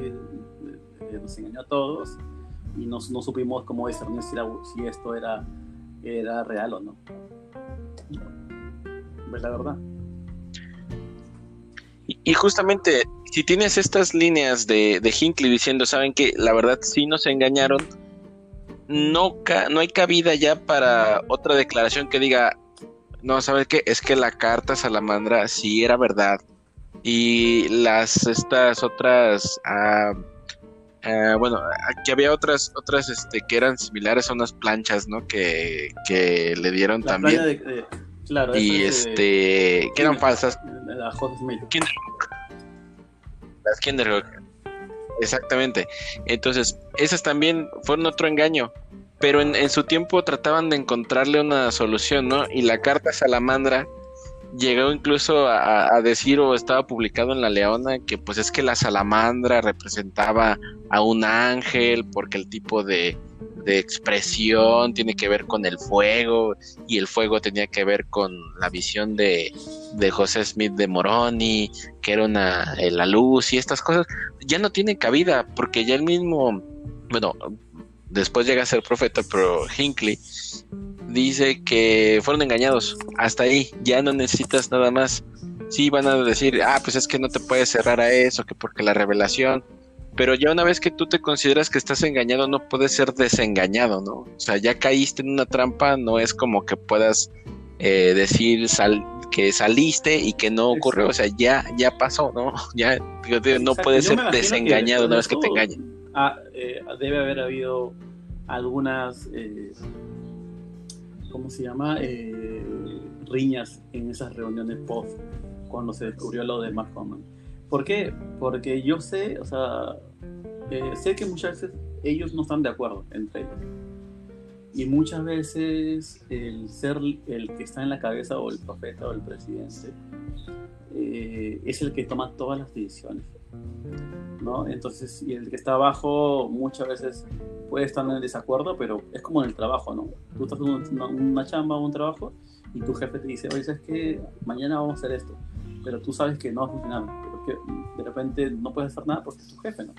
nos engañó a todos y no, no supimos cómo discernir si, si esto era, era real o no. ¿Ves la verdad? Y, justamente, si tienes estas líneas de, de Hinckley diciendo, saben que la verdad sí nos engañaron, no, no hay cabida ya para otra declaración que diga, no, ¿sabes qué? Es que la carta salamandra sí era verdad. Y las, estas otras... Eh, bueno, aquí había otras, otras este, que eran similares a unas planchas, ¿no? Que, que le dieron también. Claro, y este, que eran falsas. La Smith. Las Kinderhook. Exactamente. Entonces, esas también fueron otro engaño. Pero en, en su tiempo trataban de encontrarle una solución, ¿no? Y la carta salamandra llegó incluso a, decir o estaba publicado en La Leona que pues es que la salamandra representaba a un ángel porque el tipo de, expresión tiene que ver con el fuego y el fuego tenía que ver con la visión de, de José Smith de Moroni, que era una, eh, la luz y estas cosas ya no tienen cabida porque ya el mismo, bueno, después llega a ser profeta, pero Hinckley dice que fueron engañados. Hasta ahí, ya no necesitas nada más. Sí, van a decir, ah, pues es que no te puedes cerrar a eso, que porque la revelación. Pero ya una vez que tú te consideras que estás engañado, no puedes ser desengañado, ¿no? O sea, ya caíste en una trampa, no es como que puedas eh, decir que saliste y que no ocurrió. O sea, ya, ya pasó, ¿no? [laughs] Ya no puedes ser desengañado una vez que te engañen. Ah, eh, debe haber habido algunas eh, ¿cómo se llama? Eh, riñas en esas reuniones post cuando se descubrió lo de Mark ¿Por qué? Porque yo sé, o sea, eh, sé que muchas veces ellos no están de acuerdo entre ellos. Y muchas veces el ser el que está en la cabeza o el profeta o el presidente eh, es el que toma todas las decisiones. ¿no? Entonces, y el que está abajo muchas veces puede estar en desacuerdo, pero es como en el trabajo, ¿no? Tú estás haciendo una, chamba o un trabajo y tu jefe te dice, oye, ¿sabes qué? Mañana vamos a hacer esto, pero tú sabes que no va a funcionar, que de repente no puedes hacer nada porque es tu jefe, ¿no?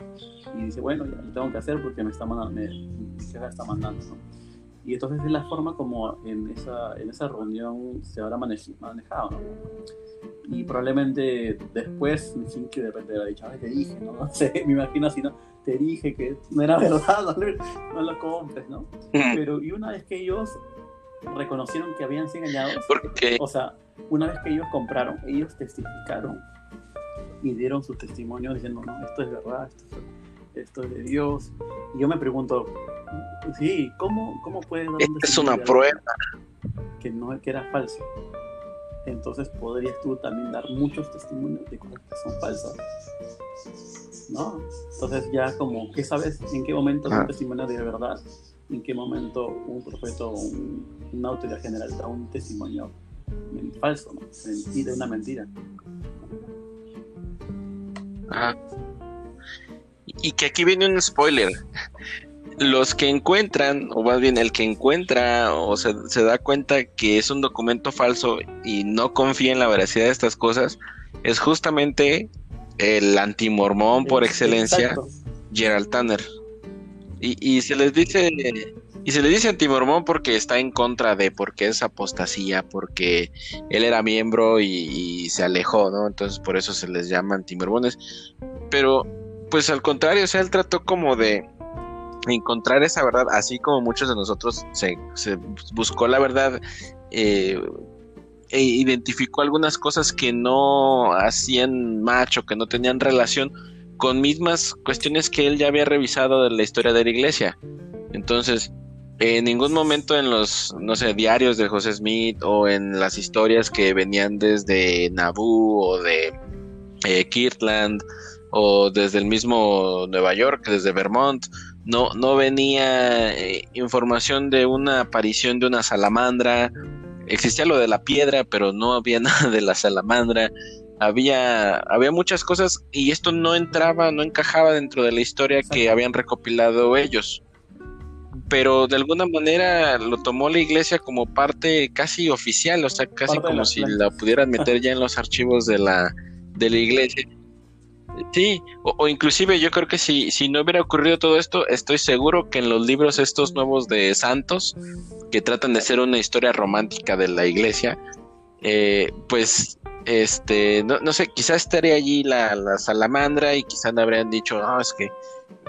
Y dice, bueno, ya lo tengo que hacer porque me está mandando, me, mi jefe está mandando, ¿no? Y entonces es la forma como en esa, en esa reunión se habrá manejado, ¿no? Y probablemente después, sin que de repente haya dicho, te dije, ¿no? [laughs] No sé, me imagino así, ¿no? Te dije que no era verdad, [laughs] no, lo compres, ¿no? Pero y una vez que ellos reconocieron que habían sido engañados, porque o sea, una vez que ellos compraron, ellos testificaron y dieron su testimonio diciendo, no, esto es verdad, esto es, esto es de Dios. Y yo me pregunto, sí, ¿cómo, cómo puede dar un Es una prueba. Que, no, que era falso. Entonces podrías tú también dar muchos testimonios de cosas que son falsas. ¿No? Entonces ya como, ¿qué sabes en qué momento es un ah. testimonio de verdad? ¿En qué momento un profeta o un, una autoridad general da un testimonio falso, ¿no? Mentira, una mentira. Ajá. Y que aquí viene un spoiler los que encuentran, o más bien el que encuentra o se, da cuenta que es un documento falso y no confía en la veracidad de estas cosas, es justamente el antimormón por excelencia, Gerald Tanner. Y, se les dice, y se le dice antimormón porque está en contra de, porque es apostasía, porque él era miembro y, se alejó, ¿no? Entonces por eso se les llama antimormones. Pero, pues al contrario, o sea, él trató como de encontrar esa verdad, así como muchos de nosotros se, buscó la verdad eh, e identificó algunas cosas que no hacían match o que no tenían relación con mismas cuestiones que él ya había revisado de la historia de la iglesia. Entonces, en ningún momento en los, no sé, diarios de José Smith o en las historias que venían desde Naboo o de eh, Kirtland o desde el mismo Nueva York, desde Vermont, no, no venía eh, información de una aparición de una salamandra, existía lo de la piedra, pero no había [laughs] nada de la salamandra, había, había muchas cosas y esto no entraba, no encajaba dentro de la historia que habían recopilado ellos. Pero de alguna manera lo tomó la iglesia como parte casi oficial, o sea, casi como si la pudieran meter ya en los archivos de la, de la iglesia. Sí, o, inclusive yo creo que si, si no hubiera ocurrido todo esto, estoy seguro que en los libros estos nuevos de Santos, que tratan de ser una historia romántica de la iglesia, eh, pues este, no, no, sé, quizás estaría allí la, la salamandra y quizás no habrían dicho, no, es que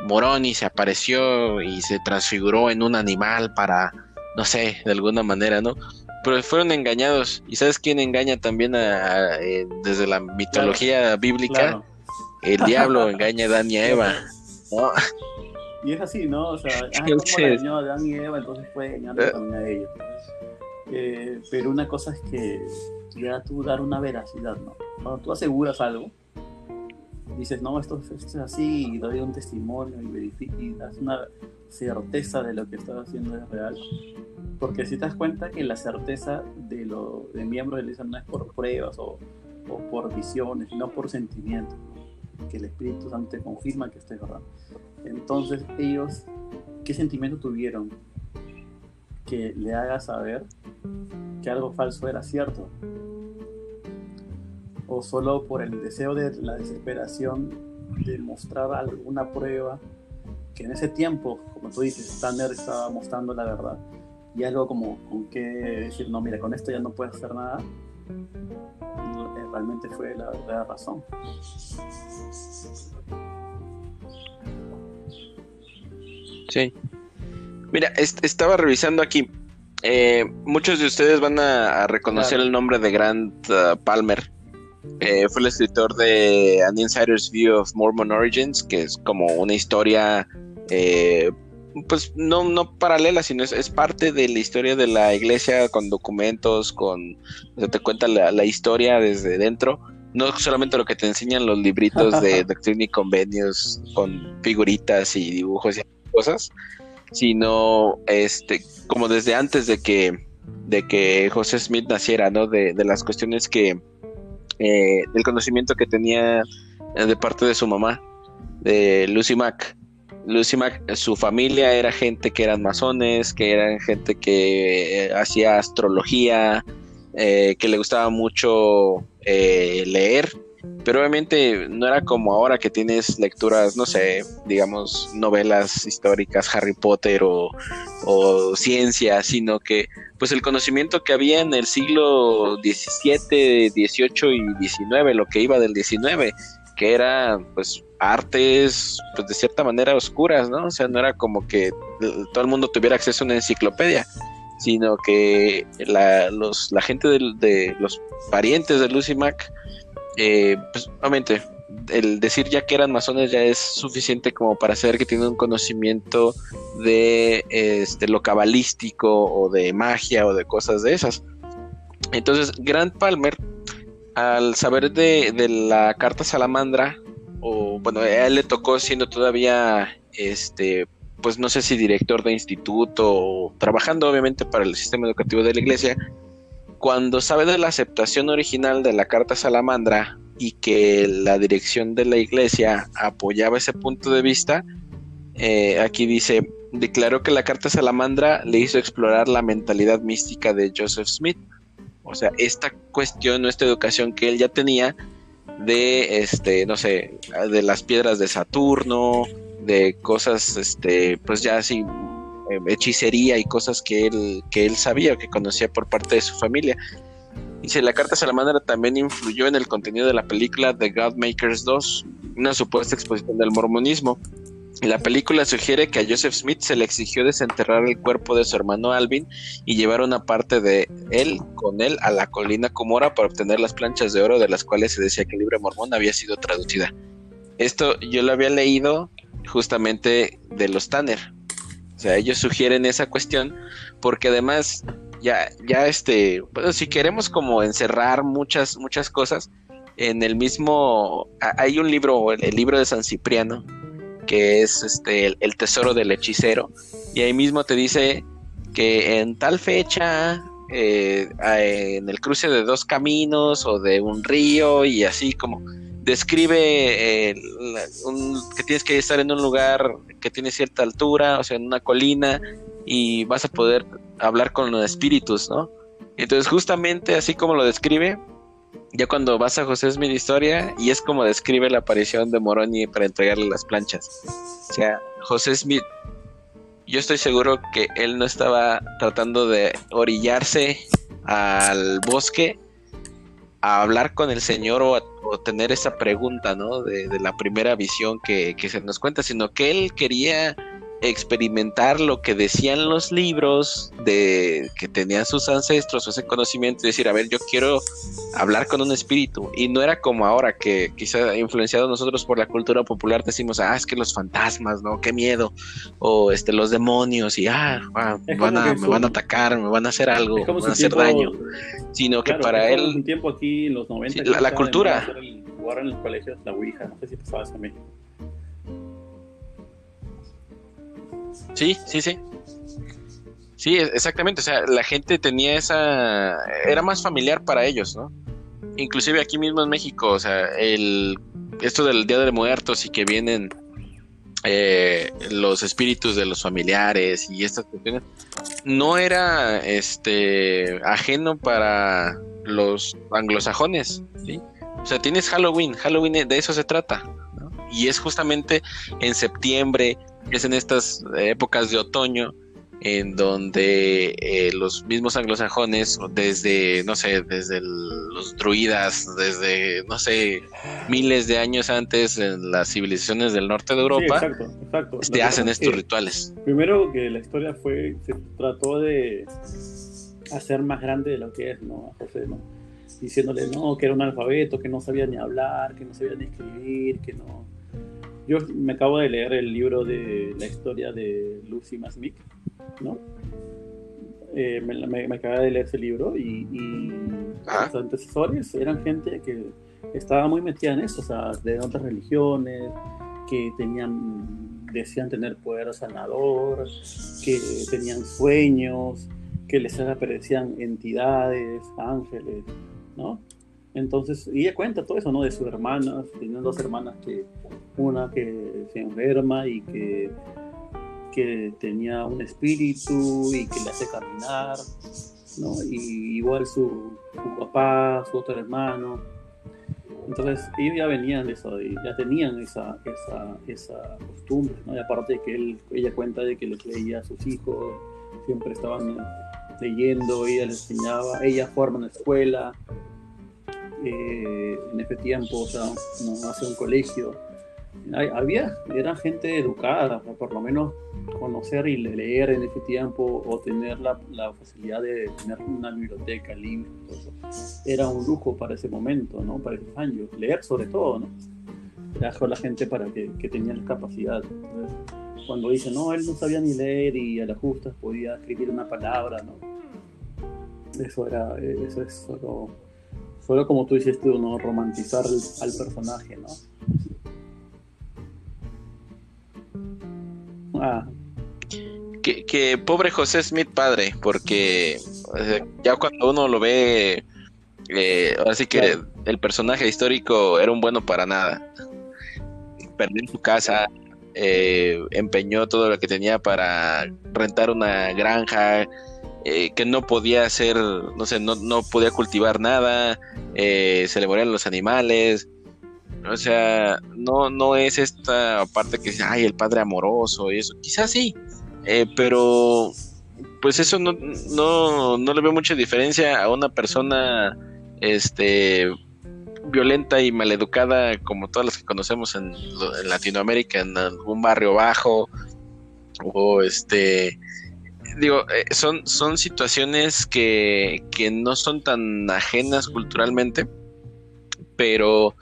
Moroni se apareció y se transfiguró en un animal para, no sé, de alguna manera, ¿no? Pero fueron engañados. ¿Y sabes quién engaña también a, eh, desde la mitología bíblica? el diablo engaña a Dan y a [laughs] Eva. Y es así, ¿no? O sea, ah, como engañó a Dan y Eva, entonces puede engañar eh. también a ellos. Eh, pero una cosa es que ya tú dar una veracidad, ¿no? Cuando tú aseguras algo, dices, no, esto, es así, y doy un testimonio y y das una certeza de lo que estás haciendo es real. Porque si te das cuenta que la certeza de, lo, de miembros de la iglesia no es por pruebas o, o por visiones, sino por sentimientos que el Espíritu Santo te confirma que esto verdad. Entonces ellos, ¿qué sentimiento tuvieron que le haga saber que algo falso era cierto? O solo por el deseo de la desesperación de mostrar alguna prueba que en ese tiempo, como tú dices, Tanner estaba mostrando la verdad y algo como con qué decir, no, mira, con esto ya no puedes hacer nada, realmente fue la verdadera razón. Sí. Mira, estaba revisando aquí. Eh, muchos de ustedes van a, reconocer el nombre de Grant uh, Palmer. Eh, fue el escritor de An Insider's View of Mormon Origins, que es como una historia eh, pues no, no paralela, sino es, parte de la historia de la iglesia con documentos, con, te cuenta la, historia desde dentro, no solamente lo que te enseñan los libritos de [laughs] doctrina y convenios con figuritas y dibujos y cosas, sino este, como desde antes de que, de que José Smith naciera, ¿no? De, de las cuestiones que, eh, del conocimiento que tenía eh, de parte de su mamá, de Lucy Mack. Lucy Mack, su familia era gente que eran masones, que eran gente que eh, hacía astrología, que le gustaba mucho leer pero obviamente no era como ahora que tienes lecturas, no sé, digamos, novelas históricas, Harry Potter o, ciencia, sino que pues el conocimiento que había en el siglo XVII, XVIII y XIX, lo que iba del XIX, que era pues artes pues de cierta manera oscuras, ¿no? O sea, no era como que todo el mundo tuviera acceso a una enciclopedia, sino que la, los, la gente de, los parientes de Lucy Mack eh, pues obviamente el decir ya que eran masones ya es suficiente como para saber que tienen un conocimiento de este, lo cabalístico o de magia o de cosas de esas. Entonces, Grant Palmer, al saber de, de la carta salamandra, o bueno, a él le tocó siendo todavía, este, pues no sé si director de instituto o trabajando obviamente para el sistema educativo de la iglesia, cuando sabe de la aceptación original de la Carta Salamandra y que la dirección de la iglesia apoyaba ese punto de vista, eh, aquí dice, declaró que la Carta Salamandra le hizo explorar la mentalidad mística de Joseph Smith. O sea, esta cuestión esta educación que él ya tenía de, este, no sé, de las piedras de Saturno, de cosas, este, pues ya así hechicería y cosas que él, que él sabía, que conocía por parte de su familia. Dice, la carta salamandra también influyó en el contenido de la película The Godmakers 2, una supuesta exposición del mormonismo. La película sugiere que a Joseph Smith se le exigió desenterrar el cuerpo de su hermano Alvin y llevar una parte de él con él a la colina Comora para obtener las planchas de oro de las cuales se decía que el libro mormón había sido traducida. Esto yo lo había leído justamente de los Tanner, o sea, ellos sugieren esa cuestión porque además ya, ya este, bueno, si queremos como encerrar muchas, muchas cosas, en el mismo, hay un libro, el, libro de San Cipriano, que es este, el, tesoro del hechicero, y ahí mismo te dice que en tal fecha, eh, en el cruce de dos caminos o de un río y así como describe eh, que tienes que estar en un lugar que tiene cierta altura, o sea, en una colina, y vas a poder hablar con los espíritus, ¿no? Entonces, justamente así como lo describe, ya cuando vas a José Smith Historia, y es como describe la aparición de Moroni para entregarle las planchas. O sea, José Smith, yo estoy seguro que él no estaba tratando de orillarse al bosque a hablar con el Señor o, tener esa pregunta, ¿no? De, la primera visión que, se nos cuenta, sino que él quería experimentar lo que decían los libros de que tenían sus ancestros, ese conocimiento, y decir, a ver, yo quiero hablar con un espíritu. Y no era como ahora que quizá influenciado nosotros por la cultura popular decimos, ah, es que los fantasmas, ¿no? Qué miedo. O este, los demonios, y ah, me, van a, me van a atacar, me van a hacer algo, me van a hacer daño. Sino que para él... Un tiempo aquí, los 90, la, cultura. jugar en el colegio la Ouija, no sé si pasaba eso en México. Sí, sí, sí. Sí, exactamente. O sea, la gente tenía esa. Era más familiar para ellos, ¿no? Inclusive aquí mismo en México, o sea, el esto del Día de Muertos y que vienen eh, los espíritus de los familiares y estas cuestiones, no era este ajeno para los anglosajones, ¿sí? O sea, tienes Halloween, Halloween de eso se trata. Y es justamente en septiembre, es en estas épocas de otoño en donde eh, los mismos anglosajones, desde, no sé, desde los druidas, desde, no sé, miles de años antes en las civilizaciones del norte de Europa, Este, hacen estos rituales. Primero que la historia fue, se trató de hacer más grande de lo que es, ¿no? José, ¿no? Diciéndole, no, que era un alfabeto, que no sabía ni hablar, que no sabía ni escribir, que no yo me acabo de leer el libro de la historia de Lucy Masmic, ¿no? Eh, me, me, acabé de leer ese libro y, los antecesores eran gente que estaba muy metida en eso, o sea, de otras religiones, que tenían decían tener poder sanador, que tenían sueños, que les aparecían entidades, ángeles, ¿no? Entonces, ella cuenta todo eso, ¿no? De sus hermanas, tenían dos hermanas que, una que se enferma y que, que tenía un espíritu y que le hace caminar, ¿no? Y igual su, su papá, su otro hermano. Entonces, ellos ya venían de eso, ya tenían esa, esa, esa costumbre, ¿no? Y aparte de que él, ella cuenta de que les leía a sus hijos, siempre estaban leyendo, ella les enseñaba, ella forma una escuela, eh, en ese tiempo, o sea, no hace un colegio. había, era gente educada, por lo menos conocer y leer en ese tiempo o tener la, la facilidad de tener una biblioteca, libros, era un lujo para ese momento, ¿no? Para esos años, leer sobre todo, ¿no? Era la gente para que, que tenía la capacidad. cuando dice, no, él no sabía ni leer y a las justas podía escribir una palabra, ¿no? Eso era, eso es solo Solo como tú dices tú, ¿no? Romantizar al personaje, ¿no? Ah. Que, pobre José Smith padre, porque ya cuando uno lo ve, eh, ahora sí que el personaje histórico era un bueno para nada. Perdió su casa, eh, empeñó todo lo que tenía para rentar una granja, eh, que no podía hacer, no sé, no, no podía cultivar nada, eh, se le morían los animales. O sea, no, no es esta parte que dice, ay, el padre amoroso y eso. Quizás sí, eh, pero pues eso no, no, no le veo mucha diferencia a una persona este violenta y maleducada como todas las que conocemos en, en Latinoamérica, en algún barrio bajo, o este digo, eh, son, son situaciones que, no son tan ajenas culturalmente, pero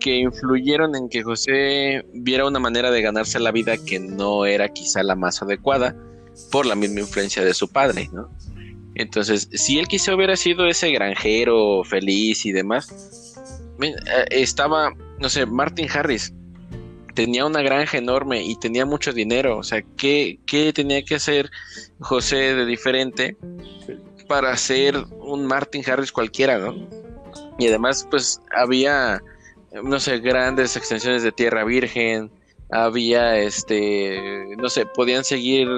que influyeron en que José viera una manera de ganarse la vida que no era quizá la más adecuada por la misma influencia de su padre, ¿no? Entonces, si él quizá hubiera sido ese granjero feliz y demás, eh, estaba, no sé, Martin Harris, tenía una granja enorme y tenía mucho dinero. O sea, ¿qué, tenía que hacer José de diferente para ser un Martin Harris cualquiera, ¿no? Y además, pues había, no sé, grandes extensiones de tierra virgen, había, este, no sé, podían seguir,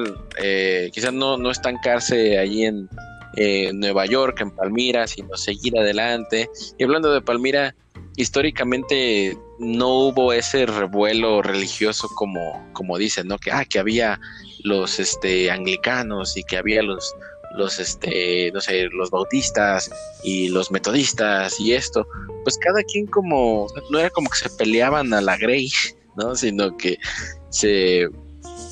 eh, quizás no, no estancarse allí en eh, Nueva York, en Palmira, sino seguir adelante. Y hablando de Palmira, históricamente no hubo ese revuelo religioso como, como dicen, ¿no? Que, ah, que había los este, anglicanos y que había los, los, este, no sé, los bautistas y los metodistas y esto. Pues cada quien como, no era como que se peleaban a la Grey, ¿no? Sino que se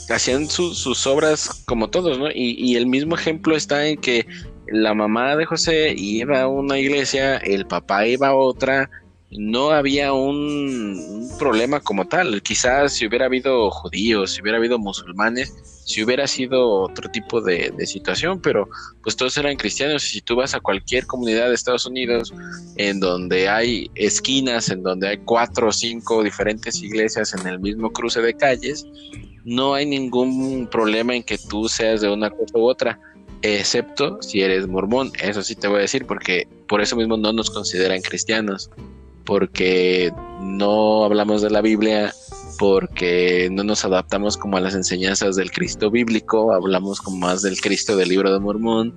hacían sus obras como todos, ¿no? Y, y el mismo ejemplo está en que la mamá de José iba a una iglesia, el papá iba a otra, no había un, problema como tal. Quizás si hubiera habido judíos, si hubiera habido musulmanes, si hubiera sido otro tipo de, situación, pero pues todos eran cristianos. Y si tú vas a cualquier comunidad de Estados Unidos en donde hay esquinas, en donde hay cuatro o cinco diferentes iglesias en el mismo cruce de calles, no hay ningún problema en que tú seas de una cosa u otra excepto si eres mormón, eso sí te voy a decir, porque por eso mismo no nos consideran cristianos porque no hablamos de la Biblia, porque no nos adaptamos como a las enseñanzas del Cristo bíblico, hablamos como más del Cristo del libro de Mormón,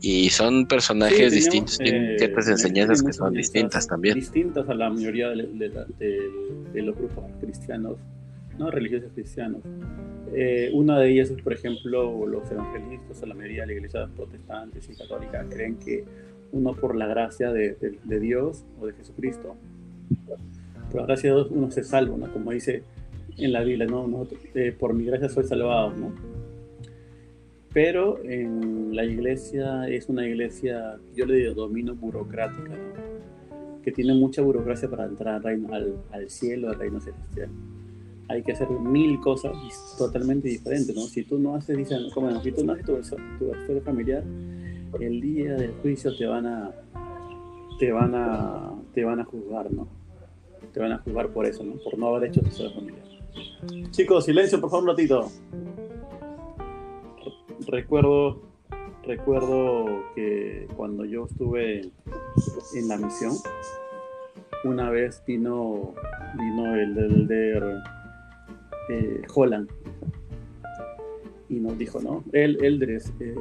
y son personajes distintos, tienen eh, ciertas enseñanzas que son distintas también. Distintas a la mayoría de, los grupos cristianos, no religiosos cristianos. Eh, una de ellas es, por ejemplo, los evangelistas, la mayoría de las iglesias protestantes y católicas creen que uno por la gracia de, Dios o de Jesucristo. Por la gracia de Dios uno se salva, ¿no? Como dice en la Biblia, ¿no? Eh, por mi gracia soy salvado, ¿no? Pero en la iglesia es una iglesia, yo le digo, domino burocrática, que tiene mucha burocracia para entrar al, reino, cielo, al reino celestial. Hay que hacer mil cosas totalmente diferentes, ¿no? Si tú no haces, dicen, como, si tú no haces tu, tu familiar, el día del juicio te van a te van a te van a juzgar, ¿no? Te van a juzgar por eso, ¿no? Por no haber hecho tu historia familiar. Chicos, silencio, por favor, un ratito. Recuerdo, recuerdo que cuando yo estuve en la misión, una vez vino, vino el Elder eh, Holland y nos dijo, ¿no? El Eldres, eh,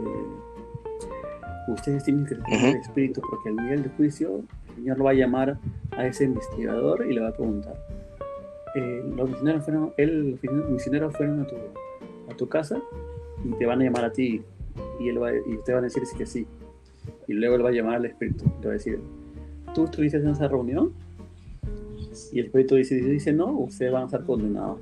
ustedes tienen que tener el espíritu porque al nivel de juicio el Señor lo va a llamar a ese investigador y le va a preguntar. Eh, los misioneros fueron, él, los misioneros fueron a tu, a tu casa y te van a llamar a ti y, él va, y te van a decir que sí. Y luego él va a llamar al espíritu y te va a decir, ¿tú estuviste en esa reunión? Y el espíritu dice, dice, no, ustedes van a ser condenados.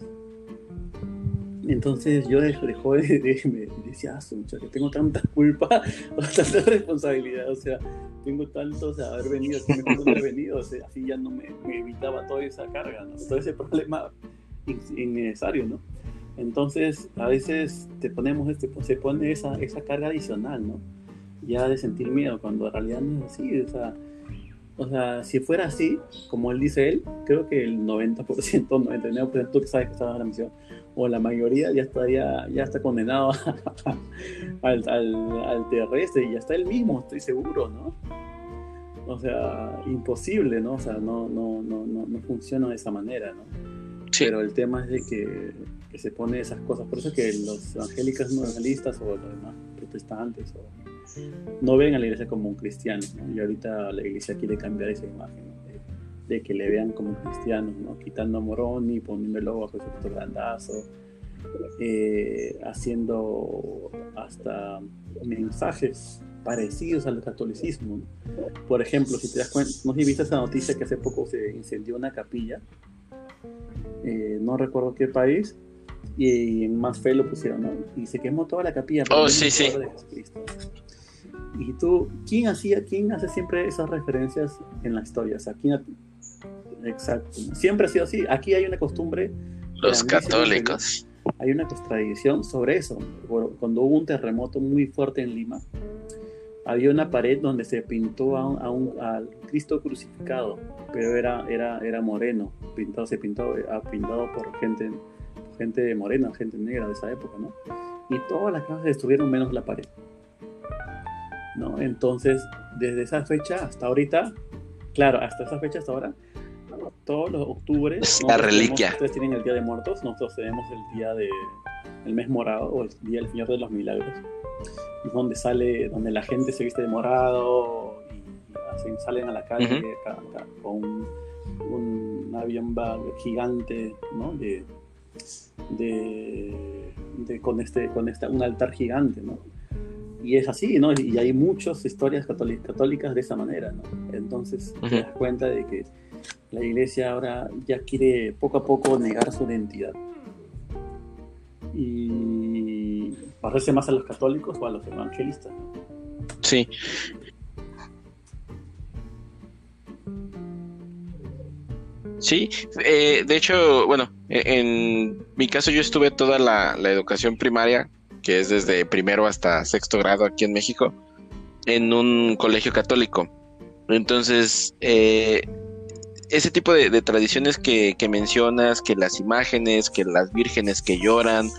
Entonces yo dejó de, [laughs] de, me decía, ah, que tengo tanta culpa, [laughs] tanta responsabilidad, o sea, tengo tanto, o sea, haber venido, no haber venido, o sea, así ya no me, evitaba toda esa carga, ¿no? todo ese problema innecesario, ¿no? Entonces, a veces te ponemos este, se pone esa, esa carga adicional, ¿no? Ya de sentir miedo, cuando en realidad no es así, o sea, o sea, si fuera así, como él dice él, creo que el 90%, 99% [laughs] que sabes que estaba en la misión, o la mayoría ya estaría, ya está condenado [laughs] al, al, terrestre y ya está él mismo, estoy seguro, ¿no? O sea, imposible, ¿no? O sea, no, no, no, no, funciona de esa manera, ¿no? Pero el tema es de que, que, se pone esas cosas. Por eso es que los evangélicos no evangelistas o los demás protestantes no ven a la iglesia como un cristiano, ¿no? Y ahorita la iglesia quiere cambiar esa imagen, de que le vean como cristianos, ¿no? quitando a Moroni, poniéndolo a Jesucristo Grandazo, eh, haciendo hasta mensajes parecidos al catolicismo. Por ejemplo, si te das cuenta, no sé si viste esa noticia que hace poco se incendió una capilla, eh, no recuerdo qué país, y en más fe lo pusieron, ¿no? Y se quemó toda la capilla. Oh, sí, sí. Y tú, ¿quién hacía, quién hace siempre esas referencias en la historia? O sea, ¿quién, Exacto. Siempre ha sido así. Aquí hay una costumbre. Los católicos. Hay una tradición sobre eso. Cuando hubo un terremoto muy fuerte en Lima, había una pared donde se pintó a un, al Cristo crucificado, pero era, era, era moreno. Pintado, se pintó, ah, pintado por gente, gente morena, gente negra de esa época, ¿no? Y todas las casas se destruyeron menos la pared. ¿no? Entonces, desde esa fecha hasta ahorita, claro, hasta esa fecha hasta ahora, todos los octubres. La reliquia. ustedes tienen el Día de Muertos, nosotros tenemos el día de el mes morado o el día del Señor de los Milagros, donde sale, donde la gente se viste de morado y, salen a la calle con un, avión gigante, ¿no? De, de, con este, con esta, un altar gigante, ¿no? Y es así, ¿no? Y hay muchas historias católicas de esa manera, ¿no? Entonces te das cuenta de que la iglesia ahora ya quiere poco a poco negar su identidad. Y parecerse más a los católicos o a los evangelistas. Sí. Sí, eh, de hecho, bueno, e-, en mi caso yo estuve toda la, la, educación primaria, que es desde primero hasta sexto grado aquí en México, en un colegio católico. Entonces, eh, ese tipo de, tradiciones que, mencionas, que las imágenes, que las vírgenes que lloran,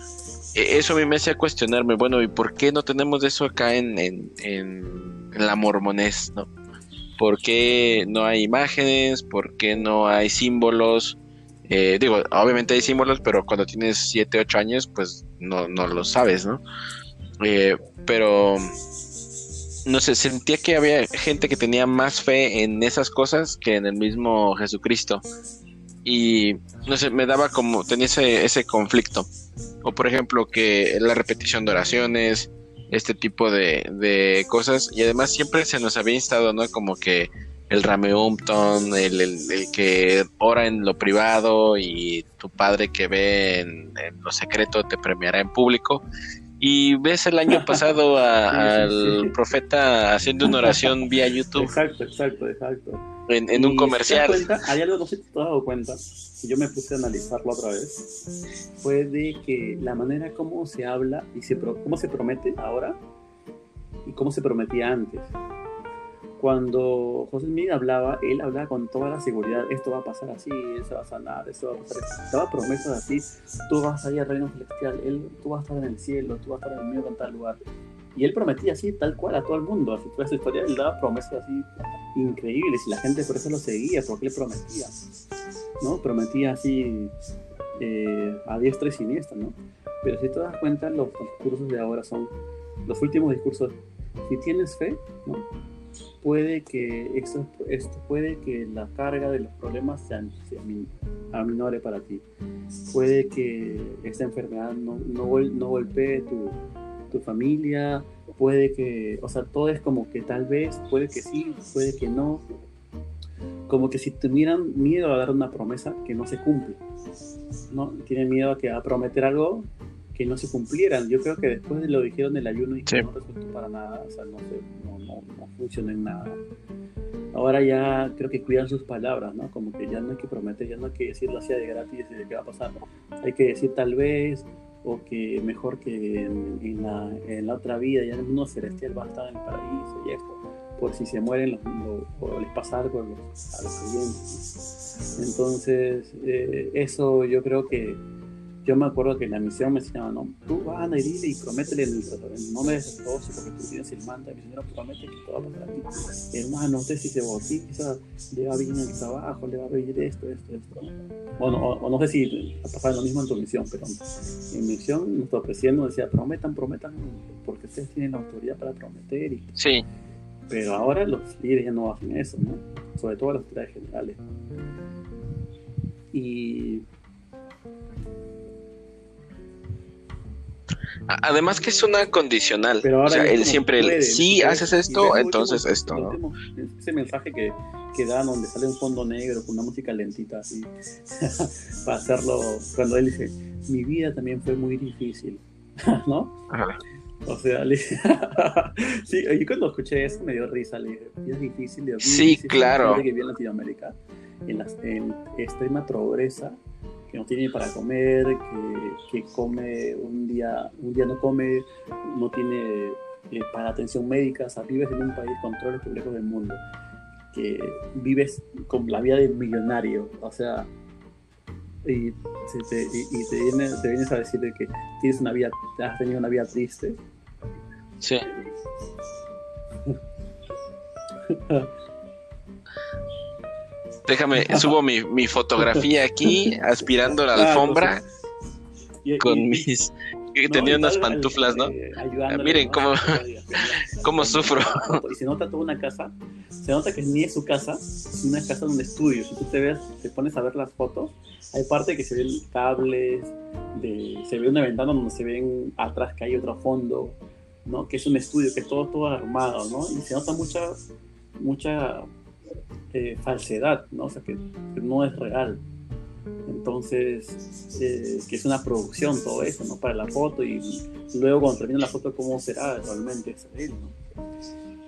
e, eso a mí me hace cuestionarme, bueno, ¿y por qué no tenemos eso acá en, en, la mormonés? ¿no? ¿Por qué no hay imágenes? ¿Por qué no hay símbolos? Eh, digo, obviamente hay símbolos, pero cuando tienes 7, 8 años, pues no, no lo sabes, ¿no? Eh, pero no sé, sentía que había gente que tenía más fe en esas cosas que en el mismo Jesucristo. Y no sé, me daba como, tenía ese, ese conflicto. O por ejemplo, que la repetición de oraciones, este tipo de, de cosas. Y además siempre se nos había instado, ¿no? Como que el Rameumton, el, el, que ora en lo privado y tu padre que ve en lo secreto te premiará en público. Y ves el año pasado [laughs] al profeta haciendo una oración vía YouTube. Exacto, exacto, exacto. En, un comercial. hay algo, no sé si te has dado cuenta, que yo me puse a analizarlo otra vez, fue de que la manera como se habla y se cómo se promete ahora y cómo se prometía antes. Cuando José Miguel hablaba, él hablaba con toda la seguridad, esto va a pasar así, esto va a sanar, esto va a pasar así. Daba promesas así, tú vas a ir al reino celestial, él, tú vas a estar en el cielo, tú vas a estar en el medio de tal lugar. Y él prometía así, tal cual, a todo el mundo, así toda esa historia, él daba promesas así increíbles y la gente por eso lo seguía, porque él prometía, ¿no? Prometía así eh, a diestra y siniestra, ¿no? Pero si te das cuenta, los discursos de ahora son, los últimos discursos, si tienes fe, ¿no? Puede que esto, puede que la carga de los problemas se, se aminore para ti. Puede que esta enfermedad no, no, no golpee tu, tu, familia, puede que, o sea, todo es como que tal vez, puede que sí, puede que no. Como que si tuvieran miedo a dar una promesa que no se cumple, ¿no? Tienen miedo a que a prometer algo que no se cumplieran. Yo creo que después de lo dijeron del ayuno y que no resultó para nada, o sea, no, no, no, no funciona en nada. Ahora ya creo que cuidan sus palabras, ¿no? Como que ya no hay que prometer, ya no hay que decirlo así de gratis de qué va a pasar. Hay que decir tal vez, o que mejor que en, la, en la, otra vida, ya en el mundo celestial va a estar en el paraíso y esto, por si se mueren los, o les pasa algo a los, a los creyentes. Entonces, eh, eso yo creo que yo me acuerdo que en la misión me enseñaban, no, tú vas a ir y prométele el, el nombre de Dios porque tú tienes el manto. Mi señor promete que todo va a pasar aquí. Hermano, usted si se bautiza, le va bien el trabajo, le va a venir esto, esto, esto. Bueno, o, no sé si pasaba lo mismo en tu misión, pero en mi misión nuestro presidente nos decía, prometan, prometan, porque ustedes tienen la autoridad para prometer. Y... Sí. Pero ahora los líderes ya no hacen eso, ¿no? Sobre todo las autoridades generales. Y Además que es una condicional. o sea, él siempre, si haces esto, entonces esto, ¿no? Ese mensaje que, que dan donde sale un fondo negro con una música lentita así, [laughs] para hacerlo, cuando él dice, mi vida también fue muy difícil, [laughs] ¿no? Ajá. O sea, le... [laughs] sí, yo cuando escuché eso me dio risa, le dije, es difícil, de Sí, claro. Que en Latinoamérica, en, la, extrema pobreza, que no tiene para comer, que, que, come un día, un día no come, no tiene eh, para atención médica, o sea, vives en un país con todos los del mundo, que vives con la vida de millonario, o sea, y, te, y, te, vienes, a decir que tienes una vida, has tenido una vida triste. Sí. [laughs] Déjame, [laughs] subo mi, mi fotografía aquí, aspirando la ah, alfombra con mis... tenía unas pantuflas, ¿no? Eh, ah, miren cómo, [laughs] cómo sufro. [laughs] Y se nota toda una casa, se nota que ni es su casa, es una casa de un estudio. Si tú te ves, te pones a ver las fotos, hay parte que se ven cables, de, se ve una ventana donde se ven atrás que hay otro fondo, ¿no? Que es un estudio, que es todo, todo armado, ¿no? Y se nota mucha, mucha eh, falsedad, ¿no? O sea, que, no es real. Entonces, eh, que es una producción todo eso, ¿no? Para la foto y luego cuando termina la foto, ¿cómo será realmente ¿no?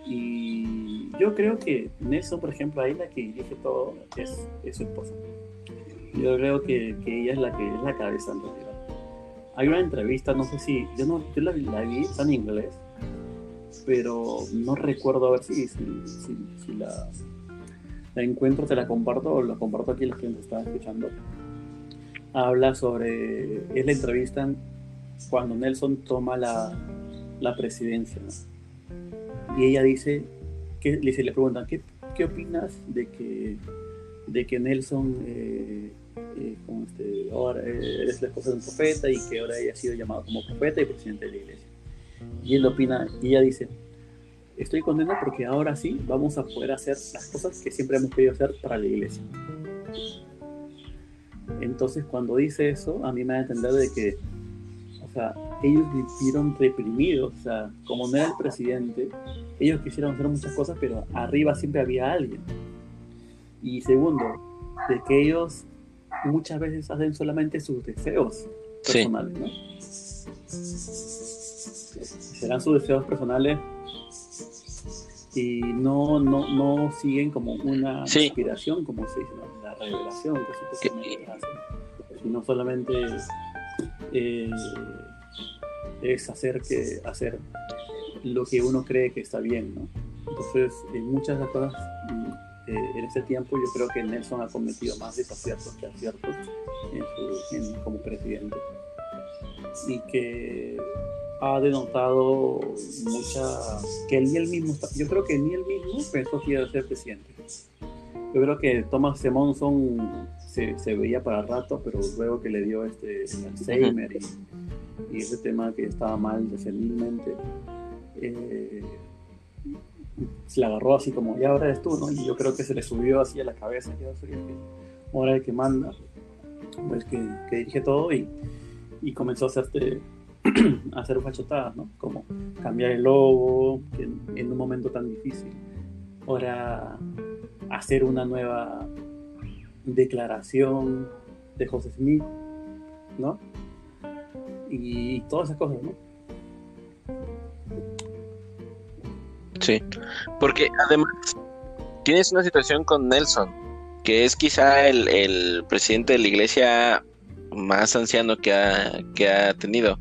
Y yo creo que Nelson, por ejemplo, ahí la que dirige todo es, su esposa. Yo creo que, ella es la que es la cabeza en realidad. Hay una entrevista, no sé si, yo no, yo la, la vi, está en inglés, pero no recuerdo a ver si la, la encuentro, te la comparto, o la comparto aquí los que nos están escuchando. Habla sobre, es la entrevista cuando Nelson toma la, la presidencia. Y ella dice, que, le, le preguntan, ¿qué, ¿qué, opinas de que, de que Nelson, eh, eh, como este, ahora eh, es la esposa de un profeta y que ahora haya sido llamado como profeta y presidente de la iglesia? Y él opina, y ella dice, estoy contenta porque ahora sí vamos a poder hacer las cosas que siempre hemos querido hacer para la iglesia. Entonces, cuando dice eso, a mí me da a entender de que, o sea, ellos vivieron reprimidos, o sea, como no era el presidente, ellos quisieron hacer muchas cosas, pero arriba siempre había alguien. Y segundo, de que ellos muchas veces hacen solamente sus deseos personales, ¿no? Serán sus deseos personales y no, no, no siguen como una inspiración, como se dice, la revelación que supuestamente hacen, sino solamente eh, es hacer, que, hacer lo que uno cree que está bien, ¿no? Entonces, en muchas de las cosas, eh, en ese tiempo yo creo que Nelson ha cometido más desaciertos que aciertos como presidente. Y que ha denotado mucha... que ni él mismo, yo creo que ni él mismo pensó que iba a ser presidente. Yo creo que Thomas Simonson se, se, veía para rato, pero luego que le dio este Alzheimer y, y, ese tema que estaba mal defendiblemente, eh, se la agarró así como, ya ahora eres tú, ¿no? Y yo creo que se le subió así a la cabeza, que ahora el que manda, pues que, que dirige todo y, y comenzó a hacerte a [clears throat] hacer fachotadas, ¿no? Como cambiar el logo en, un momento tan difícil. Ahora hacer una nueva declaración de José Smith, ¿no? Y todas esas cosas, ¿no? Sí, porque además tienes una situación con Nelson, que es quizá el, presidente de la iglesia más anciano que ha, que ha tenido.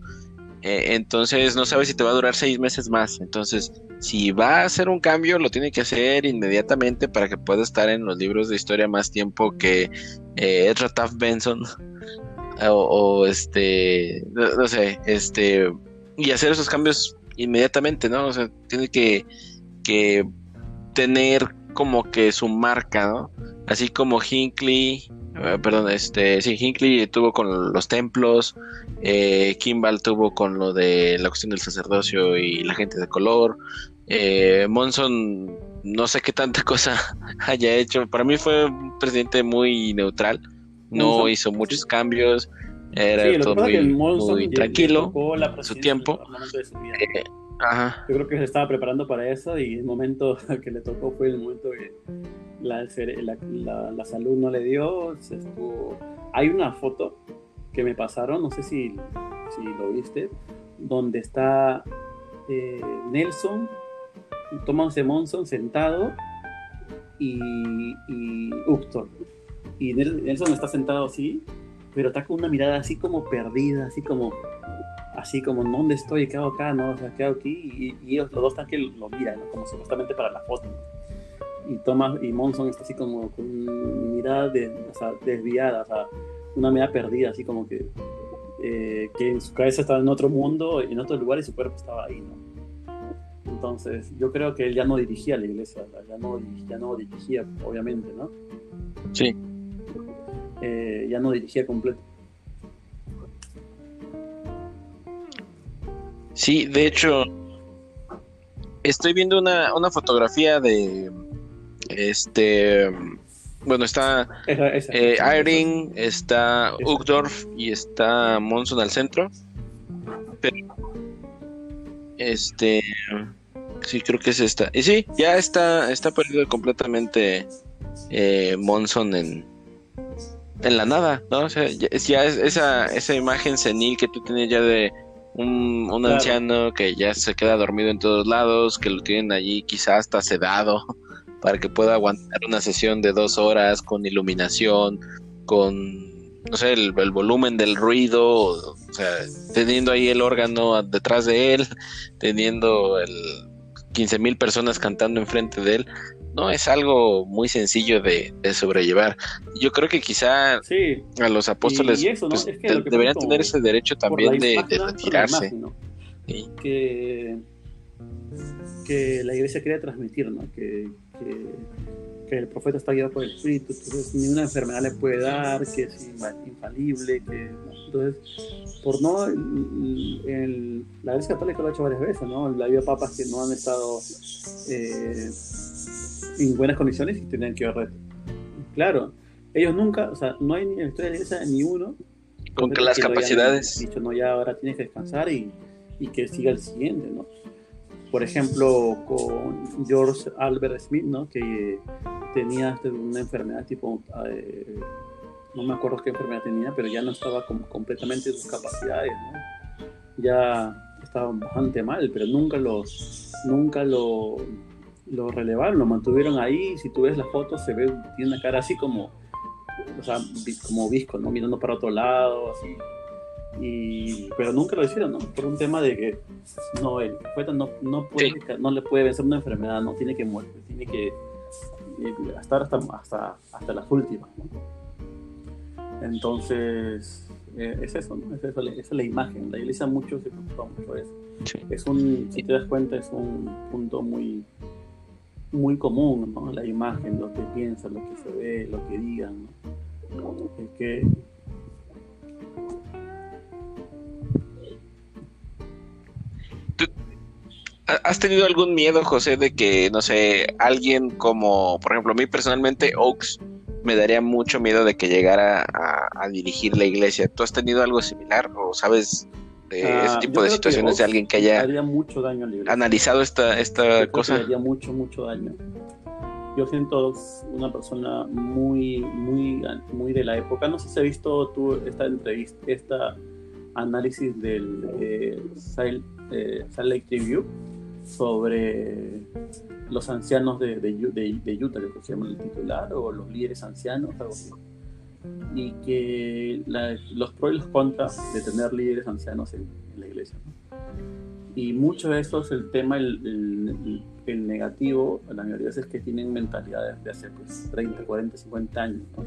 Eh, entonces no sabes si te va a durar seis meses más. Entonces, si va a hacer un cambio, lo tiene que hacer inmediatamente para que pueda estar en los libros de historia más tiempo que eh, Ezra Benson. [laughs] O, este, no, sé, este, y hacer esos cambios inmediatamente, ¿no? O sea, tiene que, que tener como que su marca, ¿no? Así como Hinckley, eh, perdón, este, sí, Hinckley tuvo con los templos, eh, Kimball tuvo con lo de la cuestión del sacerdocio y la gente de color, eh, Monson, no sé qué tanta [laughs] cosa haya hecho, para mí fue un presidente muy neutral, no hizo muchos cambios, era todo muy, tranquilo, su tiempo. Yo creo que se estaba preparando para eso y el momento [laughs] que le tocó fue el momento que la, salud no le dio. Hay una foto que me pasaron, no sé si, si lo viste, donde está eh, Nelson, Thomas Monson sentado y, y Y Nelson está sentado así, pero está con una mirada así como perdida, así como así como, ¿dónde estoy? ¿Qué hago acá? ¿No? O sea, ¿qué hago aquí? Y, ellos, los dos están que lo miran, como supuestamente para la foto. Y Thomas y Monson está así como con mirada de, o sea, desviada, o sea, una mirada perdida, así como que, eh, que en su cabeza estaba en otro mundo, en otro lugar y su cuerpo estaba ahí, ¿no? Entonces, yo creo que él ya no dirigía la iglesia, ya no, ya no dirigía, obviamente, ¿no? Sí. Eh, ya no dirigía completo Sí, de hecho, estoy viendo una, una fotografía de este bueno está eh, está Ugdorf y está Monson al centro. Pero este sí creo que es esta. Y sí ya está está perdido completamente eh, Monson en en la nada no o sea ya, ya es esa esa imagen senil que tú tienes ya de un, anciano que ya se queda dormido en todos lados, que lo tienen allí quizás hasta sedado [laughs] para que pueda aguantar una sesión de dos horas con iluminación, con no sé, el, volumen del ruido, o sea, teniendo ahí el órgano detrás de él, teniendo el 15 mil personas cantando enfrente de él, no es algo muy sencillo de, sobrellevar. Yo creo que quizá a los apóstoles pues, deberían tener ese derecho también de, retirarse. que, que la iglesia quería transmitir, ¿no? que, que, el profeta está guiado por el Espíritu, entonces ni una enfermedad le puede dar, que es infalible, que entonces por no el, la iglesia católica lo ha hecho varias veces, ¿no? La habido papas que no han estado eh, en buenas condiciones y tenían que ver Claro, ellos nunca, o sea, no hay ni en la historia de la iglesia ni uno con que las capacidades. Dicho, no, ya ahora tienes que descansar y, y, que siga el siguiente, ¿no? Por ejemplo, con George Albert Smith, ¿no? Que tenía este, una enfermedad tipo, eh, no me acuerdo qué enfermedad tenía, pero ya no estaba como completamente en sus capacidades, ¿no? Ya estaba bastante mal, pero nunca lo, nunca lo, lo relevaron, lo mantuvieron ahí. Si tú ves las fotos, se ve, tiene una cara así como, o sea, como visco, ¿no? Mirando para otro lado, así. Y, pero nunca lo hicieron, ¿no? Por un tema de que no, el poeta no, no, puede, no le puede vencer una enfermedad, no tiene que morir, tiene que eh, estar hasta, hasta, hasta las últimas. ¿no? Entonces, eh, es eso, ¿no? Es eso, esa es la imagen. La iglesia mucho se preocupa mucho de eso. Sí. Es un, si te das cuenta, es un punto muy muy común, ¿no? La imagen, lo que piensan, lo que se ve, lo que digan, ¿no? Es que ¿Has tenido algún miedo, José, de que, no sé, alguien como, por ejemplo, a mí personalmente, Oaks, me daría mucho miedo de que llegara a, a dirigir la iglesia? ¿Tú has tenido algo similar o sabes de Ah, ese tipo de situaciones de alguien que haya haría mucho daño analizado esta, esta cosa? haría mucho, mucho daño. Yo siento una persona muy, muy, muy de la época. No sé si has visto tú esta entrevista, esta análisis del eh, Salt, eh, Lake Review sobre los ancianos de, de, de, de Utah, que se llama el titular, o los líderes ancianos, algo así. Y que los pros y los contras de tener líderes ancianos en, en la iglesia. ¿no? Y mucho de eso es el tema, el, negativo, la mayoría veces que tienen mentalidades de hace pues, 30, 40, 50 años, ¿no?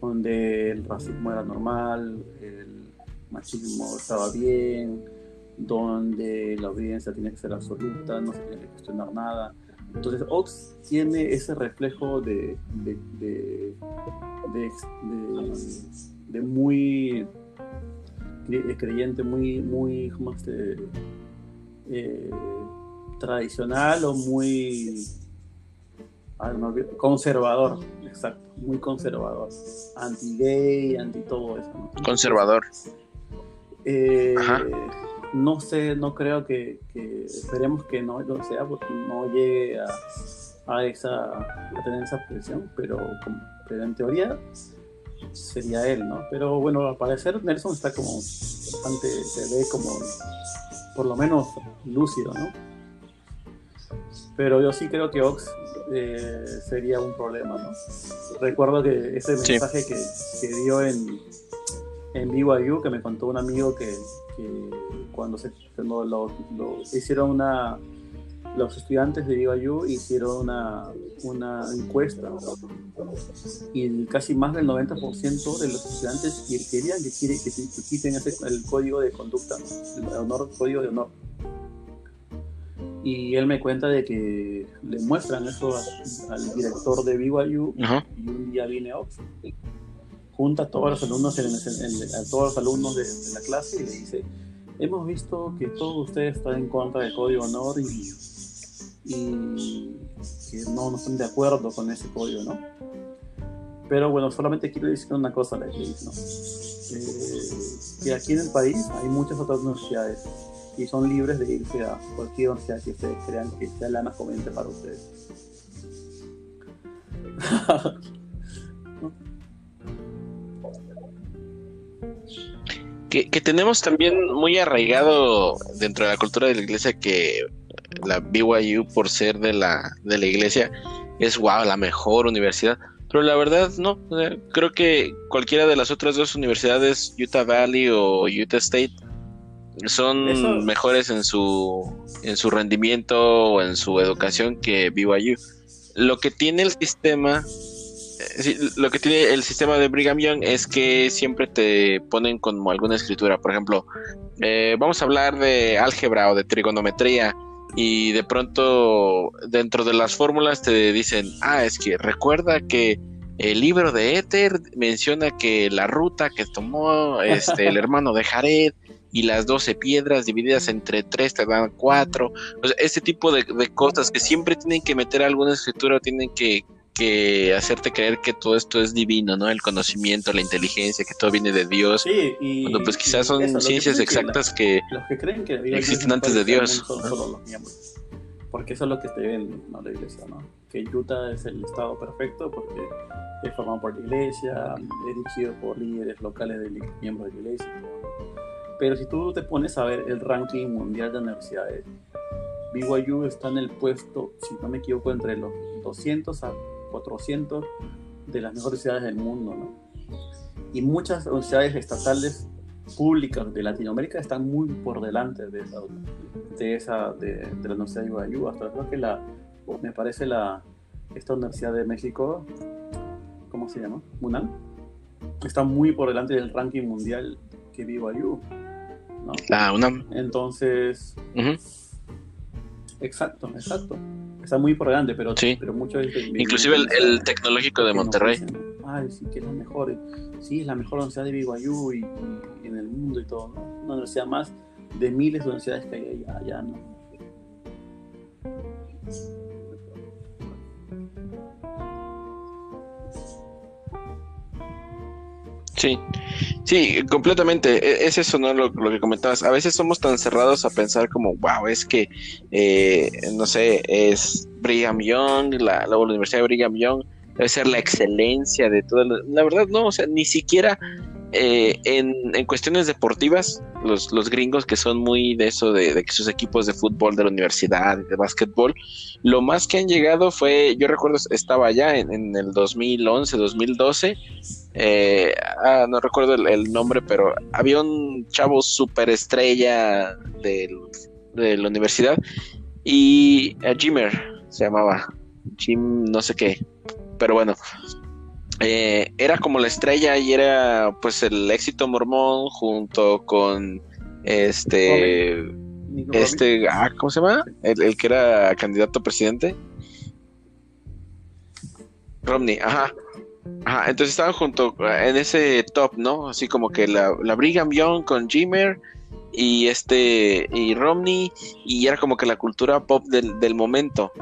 donde el racismo era normal, el machismo estaba bien, donde la obediencia tiene que ser absoluta, no se tiene que cuestionar nada. Entonces Ox tiene ese reflejo de, de, de, de- de- de muy cre- creyente, muy, muy, ¿cómo eh, tradicional o muy conservador, exacto, muy conservador, anti-gay, anti todo eso. ¿no? Conservador. Eh, Ajá. No sé, no creo que, que- esperemos que no lo sea, porque no llegue a, a esa a tener esa presión, pero, pero en teoría sería él, ¿no? Pero bueno, al parecer Nelson está como bastante, se ve como por lo menos lúcido, ¿no? Pero yo sí creo que Ox eh, sería un problema, ¿no? Recuerdo que ese Sí. mensaje que, que dio en, en BYU, que me contó un amigo que, que cuando se cuando lo, lo- hicieron una los estudiantes de BYU hicieron una, una encuesta y casi más del 90% de los estudiantes que- querían que, quiere, que, que quiten ese- el código de conducta, el honor, código de honor. Y él me cuenta de que le muestran eso a- al director de BYU Ajá. y un día viene Ox, junta a todos los alumnos, a todos los alumnos de, la clase y le dice, hemos visto que todos ustedes están en contra del código honor y, que no, no están de acuerdo con ese código, ¿no? Pero bueno, solamente quiero decir una cosa, le dice, ¿no? Eh, que aquí en el país hay muchas otras universidades y son libres de irse a cualquier universidad que ustedes crean que sea la más para ustedes. [laughs] Que, que tenemos también muy arraigado dentro de la cultura de la iglesia que la BYU, por ser de la, de la iglesia, es wow, la mejor universidad. Pero la verdad, no. O sea, creo que cualquiera de las otras dos universidades, Utah Valley o Utah State, son mejores en su, en su rendimiento o en su educación que BYU. Lo que tiene el sistema, sí, lo que tiene el sistema de Brigham Young es que siempre te ponen como alguna escritura. Por ejemplo, eh, vamos a hablar de álgebra o de trigonometría y de pronto dentro de las fórmulas te dicen, ah, es que recuerda que el libro de Éter menciona que la ruta que tomó este, el [laughs] hermano de Jared y las 12 piedras divididas entre 3 te dan 4. O sea, este tipo de, de cosas que siempre tienen que meter alguna escritura, tienen que, que hacerte creer que todo esto es divino, ¿no? El conocimiento, la inteligencia, que todo viene de Dios. Sí, y, Cuando pues quizás son eso, que ciencias pasa es que la- exactas que... los que creen que la existen es antes de Dios. mundo Son solo los miembros. Porque eso es lo que te ven ¿no? la iglesia, ¿no? Que Utah es el estado perfecto porque es formado por la iglesia, es dirigido por líderes locales de miembros de la iglesia. Pero si tú te pones a ver el ranking mundial de universidades, BYU está en el puesto, si no me equivoco, entre los 200 a 400 de las mejores ciudades del mundo, ¿no? Y muchas universidades estatales públicas de Latinoamérica están muy por delante de esa de, esa, de, de la Universidad de Guayú. Hasta creo que la, me parece la, esta Universidad de México, ¿cómo se llama? ¿Munal? Está muy por delante del ranking mundial que vi Guayú. ¿no? La UNAM. Entonces, exacto, exacto. Está muy por delante, pero, Sí. pero muchos Inclusive el, el tecnológico de Monterrey. Ay, sí, que es la mejor. Sí, es la mejor universidad de BYU y, y en el mundo y todo. ¿no? Una universidad más de miles de universidades que hay allá, allá, ¿no? Sí, sí, completamente. E- Es eso, ¿no? Lo, que comentabas. A veces somos tan cerrados a pensar como, wow, es que, eh, no sé, es Brigham Young, la, Universidad de Brigham Young, debe ser la excelencia de todo. La verdad, no, o sea, ni siquiera eh, en, cuestiones deportivas, los, los gringos que son muy de eso, de, de que sus equipos de fútbol de la universidad, de básquetbol, lo más que han llegado fue, yo recuerdo, estaba allá en, en el 2011, 2012 eh, ah, no recuerdo el, nombre, pero había un chavo superestrella del- de la universidad y eh, Jimmer se llamaba, Jim no sé qué, pero bueno, eh, era como la estrella y era pues el éxito mormón junto con este, este, ah, ¿cómo se llama? El, el que era candidato a presidente. Romney, ajá. Ajá, entonces estaban junto en ese top, ¿no? Así como que la, la Brigham Young con Jimmer y este y Romney y era como que la cultura pop del, del momento.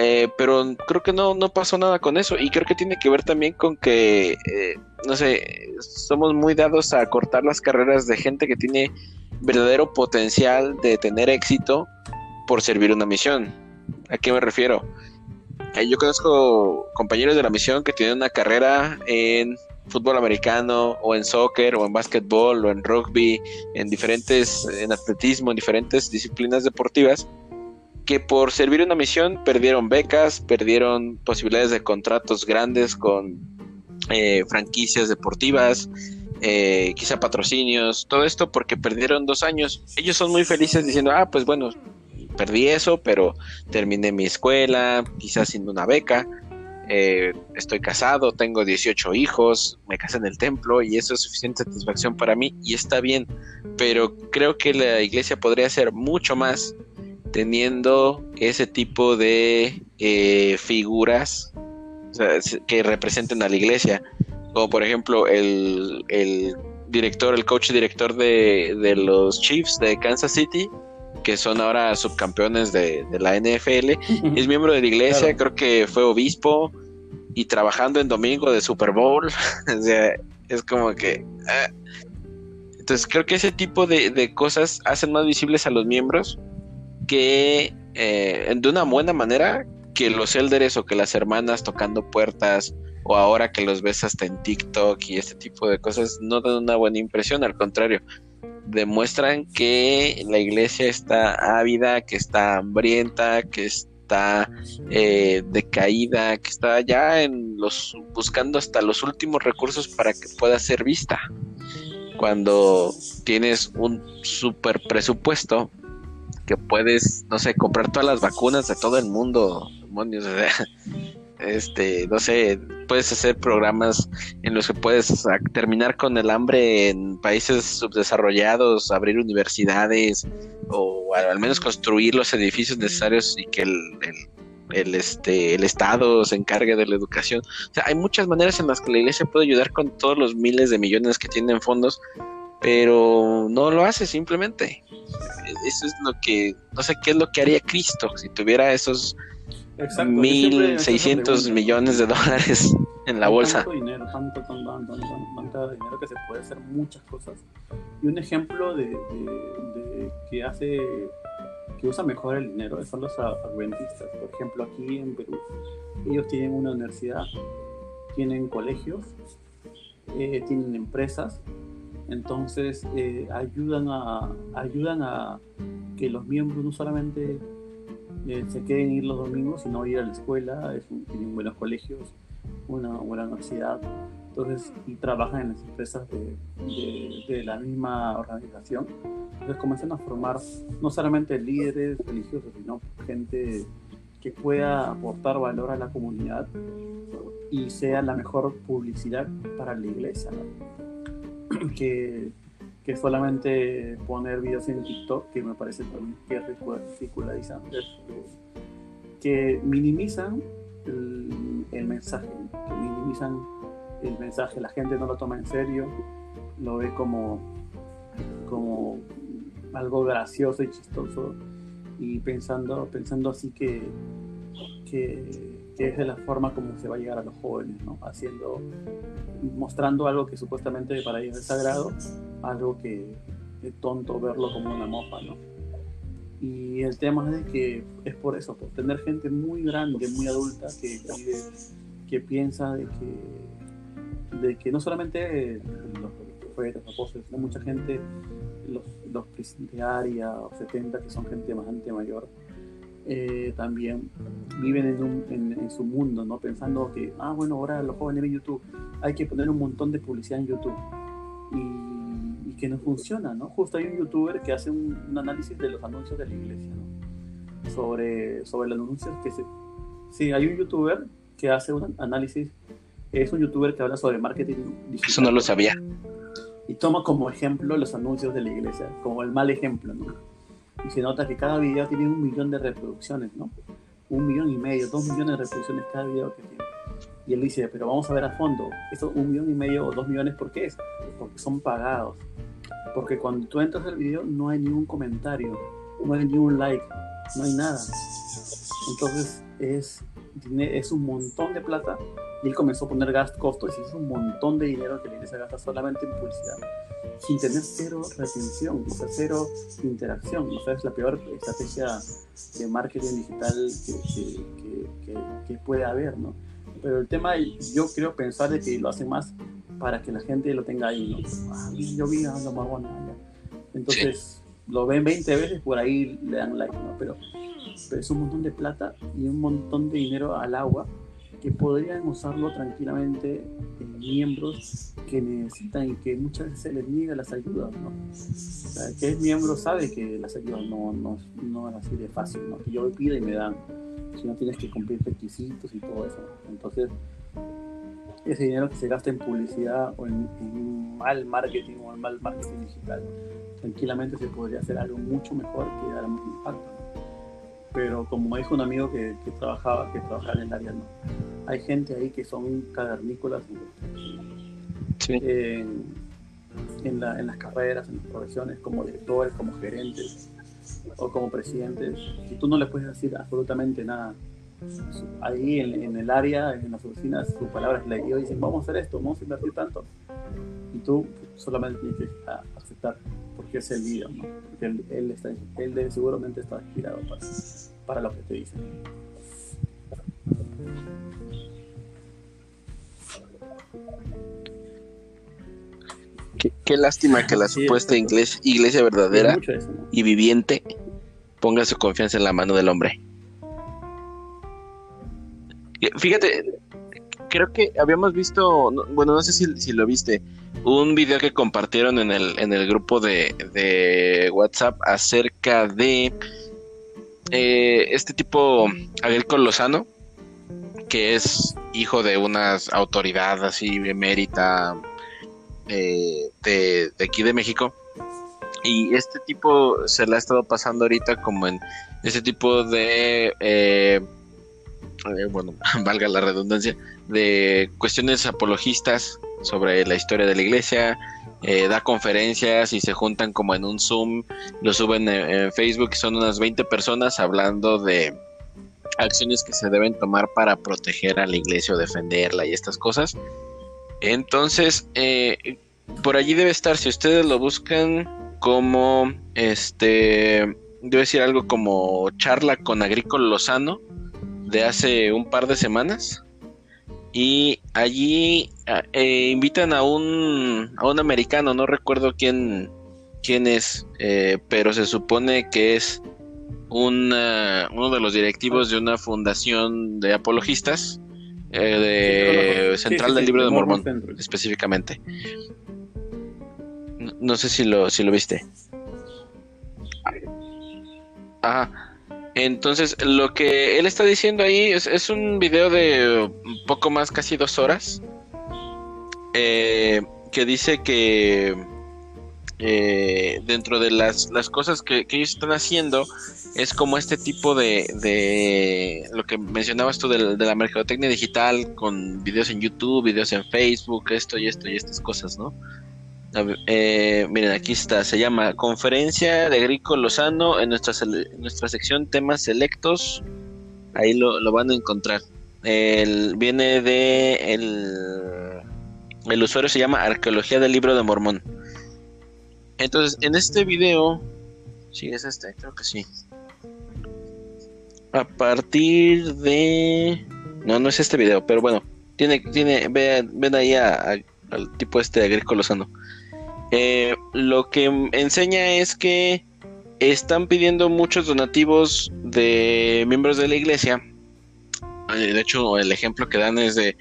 Eh, pero creo que no, no pasó nada con eso y creo que tiene que ver también con que, eh, no sé, somos muy dados a cortar las carreras de gente que tiene verdadero potencial de tener éxito por servir una misión. ¿A qué me refiero? Eh, yo conozco compañeros de la misión que tienen una carrera en fútbol americano o en soccer o en básquetbol o en rugby, en diferentes, en atletismo, en diferentes disciplinas deportivas, que por servir una misión perdieron becas, perdieron posibilidades de contratos grandes con eh, franquicias deportivas, eh, quizá patrocinios, todo esto porque perdieron dos años. Ellos son muy felices diciendo, ah, pues bueno, perdí eso, pero terminé mi escuela, quizás sin una beca, eh, estoy casado, tengo 18 hijos, me casé en el templo y eso es suficiente satisfacción para mí y está bien, pero creo que la iglesia podría hacer mucho más teniendo ese tipo de eh, figuras o sea, es- que representen a la iglesia, como por ejemplo el, el director, el coach director de, de los Chiefs de Kansas City, que son ahora subcampeones de, de la NFL, es miembro de la iglesia, Claro. creo que fue obispo y trabajando en domingo de Super Bowl, [laughs] o sea, es como que... ah. Entonces creo que ese tipo de, de cosas hacen más visibles a los miembros que eh, de una buena manera que los elders o que las hermanas tocando puertas o ahora que los ves hasta en TikTok y este tipo de cosas no dan una buena impresión, al contrario, demuestran que la iglesia está ávida, que está hambrienta, que está eh, decaída, que está ya en los buscando hasta los últimos recursos para que pueda ser vista. Cuando tienes un super presupuesto que puedes, no sé, comprar todas las vacunas de todo el mundo, demonios, este, no sé, puedes hacer programas en los que puedes terminar con el hambre en países subdesarrollados, abrir universidades o al, menos construir los edificios necesarios y que el, el, el, este, el Estado se encargue de la educación. O sea, hay muchas maneras en las que la iglesia puede ayudar con todos los miles de millones que tiene en fondos, pero no lo hace simplemente. Eso es lo que, no sé qué es lo que haría Cristo si tuviera esos Exacto, yo siempre me he hecho esa 1.600 pregunta, millones de dólares en la Hay bolsa. Tanto dinero, tanto, tanto, tanto, tanto, tanto dinero que se puede hacer muchas cosas. Y un ejemplo de, de- de que hace, que usa mejor el dinero son los adventistas. Por ejemplo, aquí en Perú, ellos tienen una universidad, tienen colegios, eh, tienen empresas, entonces eh, ayudan a ayudan a que los miembros no solamente eh, se queden ir los domingos, sino ir a la escuela, es un- tienen buenos colegios, una buena universidad. entonces y trabajan en las empresas de, de, la misma organización. Entonces comienzan a formar no solamente líderes religiosos, sino gente que pueda aportar valor a la comunidad y sea la mejor publicidad para la iglesia. [clears throat] Que, que, solamente poner videos en TikTok, que me parece también que es ridicularizante, que minimizan el, el mensaje, que minimizan el mensaje, la gente no lo toma en serio, lo ve como, como algo gracioso y chistoso y pensando, pensando así que, que, es de la forma como se va a llegar a los jóvenes, ¿no? Haciendo, mostrando algo que supuestamente para ellos es sagrado, algo que es tonto verlo como una mofa, ¿no? Y el tema es que es por eso, por tener gente muy grande, muy adulta, que, que piensa de que de que no solamente los profetas, los apóstoles, sino mucha gente, los, los de área o 70, que son gente bastante mayor, eh, también viven en, un, en, su mundo, ¿no? Pensando que, ah, bueno, ahora los jóvenes ven YouTube, hay que poner un montón de publicidad en YouTube. Y, y que no funciona, ¿no? Justo hay un youtuber que hace un, un, análisis de los anuncios de la iglesia, ¿no? Sobre, sobre los anuncios que se... Sí, hay un youtuber que hace un análisis es un youtuber que habla sobre marketing digital. Eso no lo sabía. Y toma como ejemplo los anuncios de la iglesia, como el mal ejemplo, ¿no? Y se nota que cada video tiene un millón de reproducciones, ¿no? Un millón y medio, dos millones de reproducciones cada video que tiene. Y él dice, pero vamos a ver a fondo, eso un millón y medio o dos millones, ¿por qué es? Porque son pagados. Porque cuando tú entras al video no hay ningún comentario, no hay ningún like, no hay nada. Entonces es, es un montón de plata y él comenzó a poner gas, costos y hizo un montón de dinero que la iglesia gasta solamente en publicidad, sin tener cero retención, o sea, cero interacción. O sea, es la peor estrategia de marketing digital que, que, que, puede haber, ¿no? Pero el tema, yo creo pensar de que lo hace más para que la gente lo tenga ahí, ¿no? Ah, yo vi a. Entonces, lo ven 20 veces, por ahí le dan like, ¿no? Pero, pero es un montón de plata y un montón de dinero al agua que podrían usarlo tranquilamente en miembros que necesitan y que muchas veces se les niega las ayudas, ¿no? O sea, que es miembro sabe que las ayudas no, no, no es así de fácil, ¿no? Que yo pido y me dan, si no tienes que cumplir requisitos y todo eso. Entonces, ese dinero que se gasta en publicidad o en, mal marketing o en mal marketing digital, tranquilamente se podría hacer algo mucho mejor que dar más impacto pero como dijo un amigo que, trabajaba que trabajaba en el área no hay gente ahí que son cavernícolas en, en, las carreras en las profesiones como directores como gerentes o como presidentes y tú no les puedes decir absolutamente nada. Ahí en, el área en las oficinas su palabra es ley y dicen vamos a hacer esto vamos a invertir tanto y tú solamente tienes que aceptar porque es el líder, ¿no? Porque él, está, él seguramente está inspirado para, para lo que te dicen. Qué, lástima que la supuesta iglesia, verdadera y viviente ponga su confianza en la mano del hombre. Fíjate, creo que habíamos visto, bueno, no sé si, lo viste, un video que compartieron en el, en el grupo de, de WhatsApp acerca de eh, este tipo, Agrico Lozano, que es hijo de una autoridad así emérita eh, de, de aquí de México. Y este tipo se le ha estado pasando ahorita como en este tipo de eh, eh, bueno, [laughs] valga la redundancia, de cuestiones apologistas sobre la historia de la iglesia, eh, da conferencias y se juntan como en un Zoom, lo suben en, Facebook y son unas 20 personas hablando de acciones que se deben tomar para proteger a la iglesia o defenderla y estas cosas. Entonces, eh, por allí debe estar, si ustedes lo buscan como, este, debe decir algo como charla con Agrícola Lozano, de hace un par de semanas. Y allí ah, eh, invitan a un, a un americano, no recuerdo quién, quién es, eh, pero se supone que es un uno de los directivos de una fundación de apologistas de Central del Libro de Mormón, específicamente. No, sé si lo, si lo viste. Ajá. Entonces, lo que él está diciendo ahí es, un video de un poco más, casi dos horas, eh, que dice que eh, dentro de las, cosas que, ellos están haciendo es como este tipo de, de lo que mencionabas tú de, de, la mercadotecnia digital con videos en YouTube, videos en Facebook, esto y esto y estas cosas, ¿no? Eh, miren, aquí está, se llama Conferencia de Agrico Lozano en nuestra, nuestra sección temas selectos. Ahí lo, van a encontrar. El, viene de el, el usuario se llama Arqueología del Libro de Mormón. Entonces, en este video, sí es este, creo que sí. A partir de, no, no es este video, pero bueno, tiene, tiene, ven, ven ahí al tipo este de Agrico Lozano. Eh, lo que enseña es que están pidiendo muchos donativos de miembros de la iglesia. Eh, de hecho, el ejemplo que dan es de,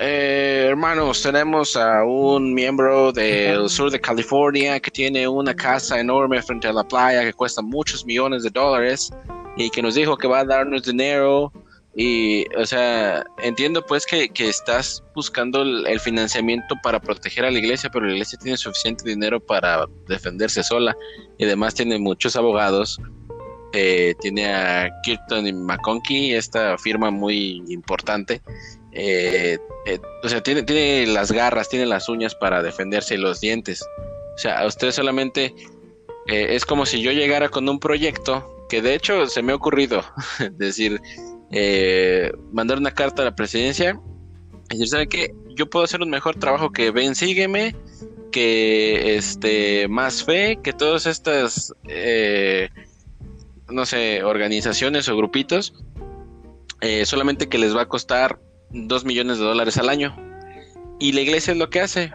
eh, hermanos, tenemos a un miembro del sur de California que tiene una casa enorme frente a la playa que cuesta muchos millones de dólares y que nos dijo que va a darnos dinero y, o sea, entiendo pues que, estás buscando el, financiamiento para proteger a la iglesia, pero la iglesia tiene suficiente dinero para defenderse sola y además tiene muchos abogados. Eh, tiene a Kirton y McConkie, esta firma muy importante. Eh, eh, o sea, tiene, tiene las garras, tiene las uñas para defenderse y los dientes. O sea, a usted solamente es como si yo llegara con un proyecto que de hecho se me ha ocurrido [laughs] decir, eh, mandar una carta a la presidencia y decir, ¿sabe qué? Yo puedo hacer un mejor trabajo que ven, sígueme, que este, más fe, que todas estas, eh, no sé, organizaciones o grupitos, eh, solamente que les va a costar dos millones de dólares al año. Y la iglesia es lo que hace.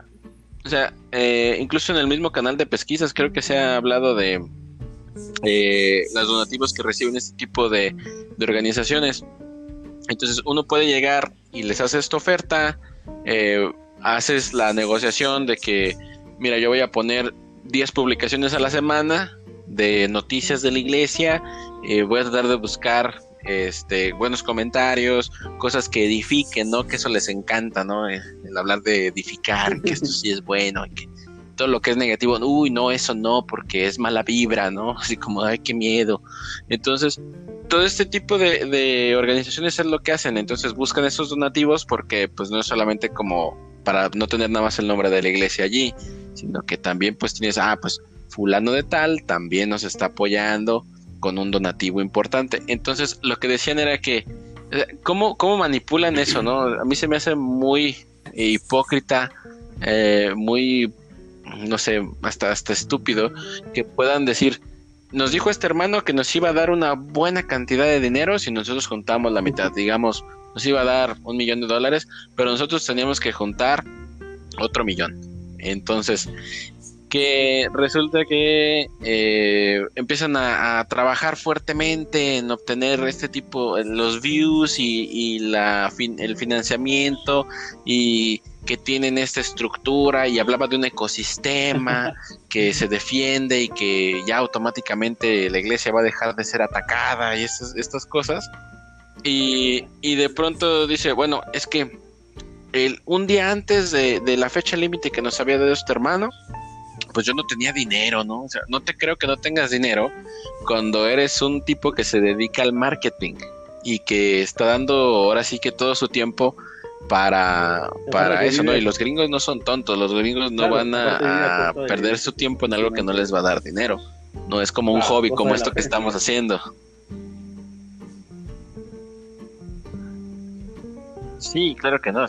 O sea, eh, incluso en el mismo canal de pesquisas creo que se ha hablado de eh, los donativos que reciben este tipo de, organizaciones. Entonces uno puede llegar y les hace esta oferta, eh, haces la negociación de que, mira, yo voy a poner 10 publicaciones a la semana de noticias de la iglesia, eh, voy a tratar de buscar este, buenos comentarios, cosas que edifiquen, ¿no? Que eso les encanta, ¿no? El, hablar de edificar, que esto sí es bueno, que lo que es negativo, uy, no, eso no, porque es mala vibra, ¿no? [laughs] Así como, ay, qué miedo. Entonces, todo este tipo de, organizaciones es lo que hacen, entonces buscan esos donativos porque pues no es solamente como para no tener nada más el nombre de la iglesia allí, sino que también pues tienes, ah, pues fulano de tal también nos está apoyando con un donativo importante. Entonces, lo que decían era que, eh, ¿cómo, cómo manipulan eso, no? A mí se me hace muy hipócrita, eh, muy no sé, hasta, hasta estúpido, que puedan decir, nos dijo este hermano que nos iba a dar una buena cantidad de dinero si nosotros juntamos la mitad, digamos, nos iba a dar un millón de dólares, pero nosotros teníamos que juntar otro millón. Entonces, que resulta que eh, empiezan a, trabajar fuertemente en obtener este tipo, los views y, la el financiamiento y que tienen esta estructura y hablaba de un ecosistema [laughs] que se defiende y que ya automáticamente la iglesia va a dejar de ser atacada y estas, cosas. Y, de pronto dice, bueno, es que el, un día antes de, de la fecha límite que nos había dado este hermano, pues yo no tenía dinero, ¿no? O sea, no te creo que no tengas dinero cuando eres un tipo que se dedica al marketing y que está dando ahora sí que todo su tiempo para, para eso, ¿no? Y los gringos no son tontos, los gringos no van a, perder su tiempo en algo que no les va a dar dinero. No es como un hobby como esto que estamos haciendo. Sí, claro que no.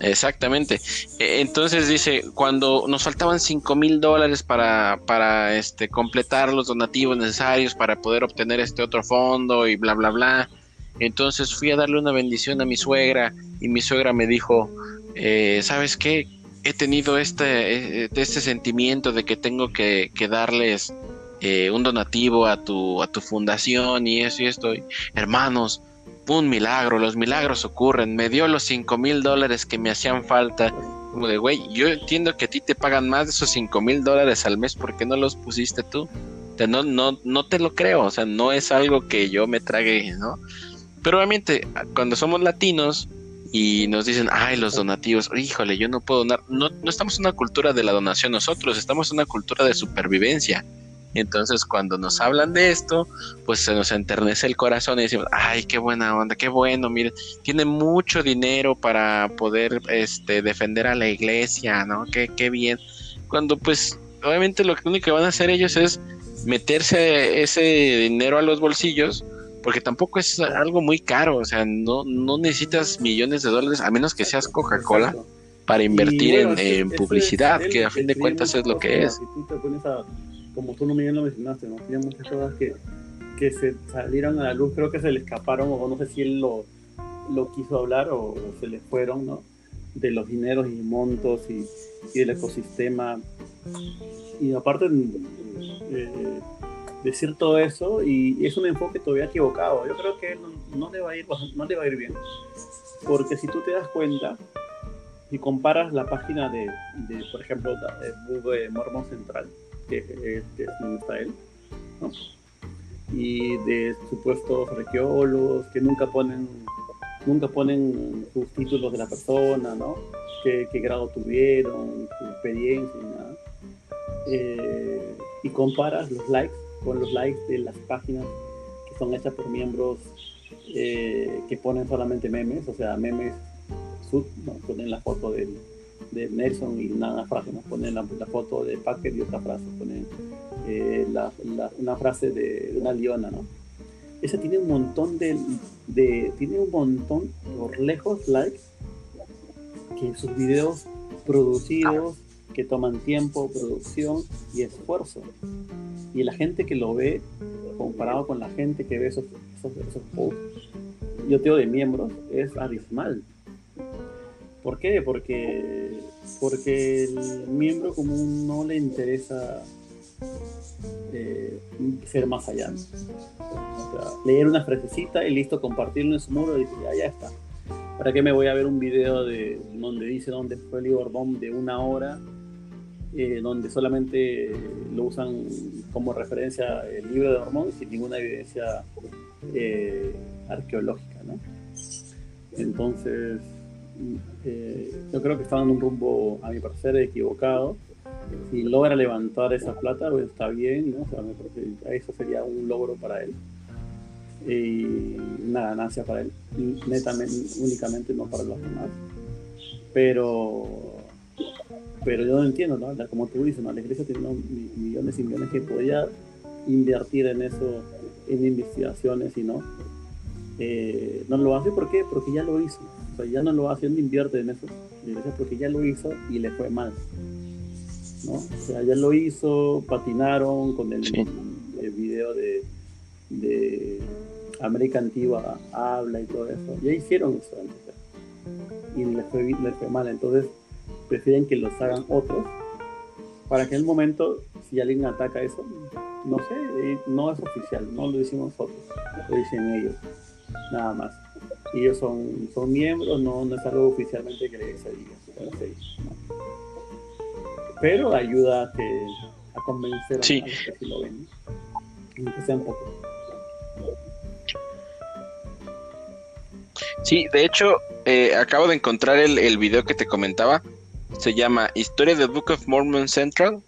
Exactamente. E, entonces dice, cuando nos faltaban cinco mil dólares para, para este, completar los donativos necesarios para poder obtener este otro fondo y bla, bla, bla, entonces fui a darle una bendición a mi suegra y mi suegra me dijo, eh, ¿sabes qué? He tenido este, eh, este sentimiento de que tengo que, darles eh, un donativo a tu, a tu fundación y eso y esto. Hermanos, un milagro, los milagros ocurren, me dio los 5 mil dólares que me hacían falta. Como de, güey, yo entiendo que a ti te pagan más de esos 5 mil dólares al mes, ¿por qué no los pusiste tú? no, no, no te lo creo, o sea, no es algo que yo me trague, ¿no? Pero obviamente, cuando somos latinos y nos dicen, ay, los donativos, híjole, yo no puedo donar, no, no estamos en una cultura de la donación nosotros, estamos en una cultura de supervivencia. Entonces, cuando nos hablan de esto, pues se nos enternece el corazón y decimos, ay, qué buena onda, qué bueno, mire, tiene mucho dinero para poder este, defender a la iglesia, ¿no? Qué, qué bien. Cuando, pues, obviamente lo único que van a hacer ellos es meterse ese dinero a los bolsillos, porque tampoco es algo muy caro, o sea, no, no necesitas millones de dólares, a menos que seas Coca-Cola, para invertir en, publicidad, que a fin de cuentas es lo que es como tú no me lo mencionaste, ¿no? Tiene muchas cosas que, que se salieron a la luz, creo que se le escaparon, o no sé si él lo, lo quiso hablar o, se le fueron, ¿no? De los dineros y montos y, y del ecosistema. Y aparte, eh, decir todo eso, y, es un enfoque todavía equivocado. Yo creo que no, no, le va a ir, no le va a ir bien. Porque si tú te das cuenta, y comparas la página de, de por ejemplo, de Mormon Central, que, es donde está él, ¿no? y de supuestos arqueólogos que nunca ponen nunca ponen sus títulos de la persona, ¿no? ¿Qué, grado tuvieron, su experiencia y nada. Eh, y comparas los likes con los likes de las páginas que son hechas por miembros eh, que ponen solamente memes, o sea, memes sub, ¿no? ponen la foto del, de Nelson y una frase, nos ponen la, foto de Packer y otra frase, ponen eh, una frase de, una leona, ¿no? Ese tiene un montón de, tiene un montón por lejos likes que sus videos producidos que toman tiempo, producción y esfuerzo. Y la gente que lo ve, comparado con la gente que ve esos, esos, posts, yo tengo de miembros, es abismal. ¿Por qué? Porque, porque el miembro común no le interesa eh, ser más allá. Leer una frasecita y listo, compartirlo en su muro y ya, ya está. ¿Para qué me voy a ver un video de donde dice dónde fue el Igor Bomb de una hora, eh, donde solamente lo usan como referencia el libro de Hormón sin ninguna evidencia eh, arqueológica. Entonces, eh, yo creo que está en un rumbo, a mi parecer, equivocado. Si logra levantar esa plata, pues está bien, ¿no? eso sería un logro para él. Y una ganancia para él, netamente, únicamente, no para los demás. Pero, pero yo no entiendo, ¿no? Como tú dices, ¿no? la iglesia tiene millones y millones que podía invertir en eso, en investigaciones y no. Eh, no lo hace, ¿por qué? Porque ya lo hizo o sea, ya no lo hace, no invierte en eso, porque ya lo hizo y le fue mal. ¿no? O sea, ya lo hizo, patinaron con el, video de, de, América Antigua habla y todo eso. Ya hicieron eso antes. Y le fue, le fue mal. Entonces prefieren que los hagan otros para que en el momento, si alguien ataca eso, no sé, eh, no es oficial, no lo decimos nosotros, lo dicen ellos, nada más ellos son, son miembros, no, no es algo oficialmente que se diga. Pero ayuda a, que, a convencer a los que sí lo ven, aunque sea un poco. Sí, de hecho, eh, acabo de encontrar el, el video que te comentaba. Se llama Historia del Book of Mormon Central.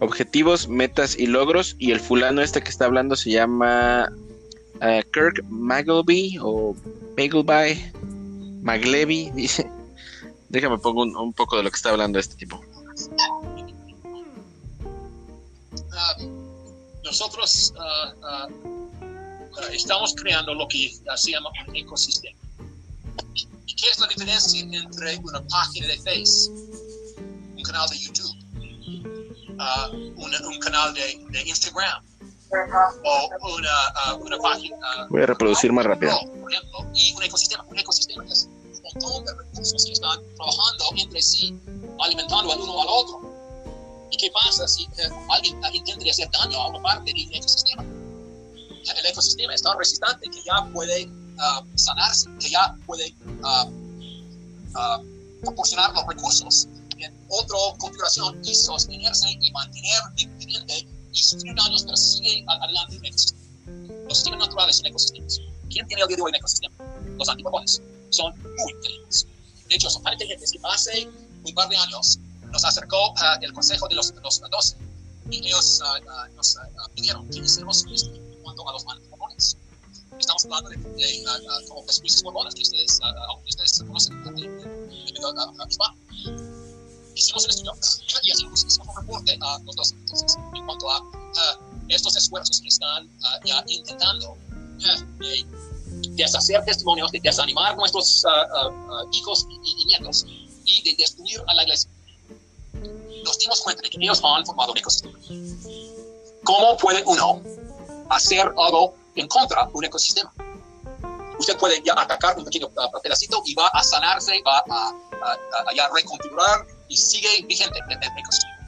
Objetivos, metas y logros. Y el fulano este que está hablando se llama uh, Kirk Magleby o Magleby, Magleby, [laughs] dice. Déjame pongo un, poco de lo que está hablando este tipo. Uh, nosotros uh, estamos creando lo que se llama un ecosistema. ¿Y qué es la diferencia entre una página de Facebook, un canal de YouTube, un, un canal de, de Instagram? o una, uh, una página. Voy a reproducir más rápido. Por ejemplo, y un ecosistema. Un ecosistema es un montón de recursos que están trabajando entre sí, alimentando al uno al otro. ¿Y qué pasa si eh, alguien, intenta hacer daño a una parte del ecosistema? El ecosistema es tan resistente que ya puede ah, sanarse, que ya puede ah, ah, proporcionar los recursos en otra configuración y sostenerse y mantener vigente y sufrir daños, pero sigue adelante en ecosistema. Los sistemas naturales son ecosistemas. ¿Quién tiene el día de hoy en ecosistema? Los antipopones. Son muy inteligentes. De hecho, son tan inteligentes que hace un par de años nos acercó el consejo de los, los 12 y ellos nos pidieron que hiciéramos en cuanto a los antipopones estamos hablando de, de uh, como pesquisas mormonas que ustedes, uh, ustedes conocen debido a, a, a Hicimos un estudio y hicimos, hicimos [laughs] un reporte a los dos entonces, en cuanto a estos esfuerzos que están ya intentando de deshacer testimonios, de desanimar nuestros hijos y, y, nietos y de destruir a la iglesia. Nos dimos cuenta de que ellos han formado un ecosistema. ¿Cómo puede uno hacer algo en contra de un ecosistema. Usted puede ya atacar un pequeño uh, pedacito y va a sanarse, va a, a, a, reconfigurar y sigue vigente el, el ecosistema.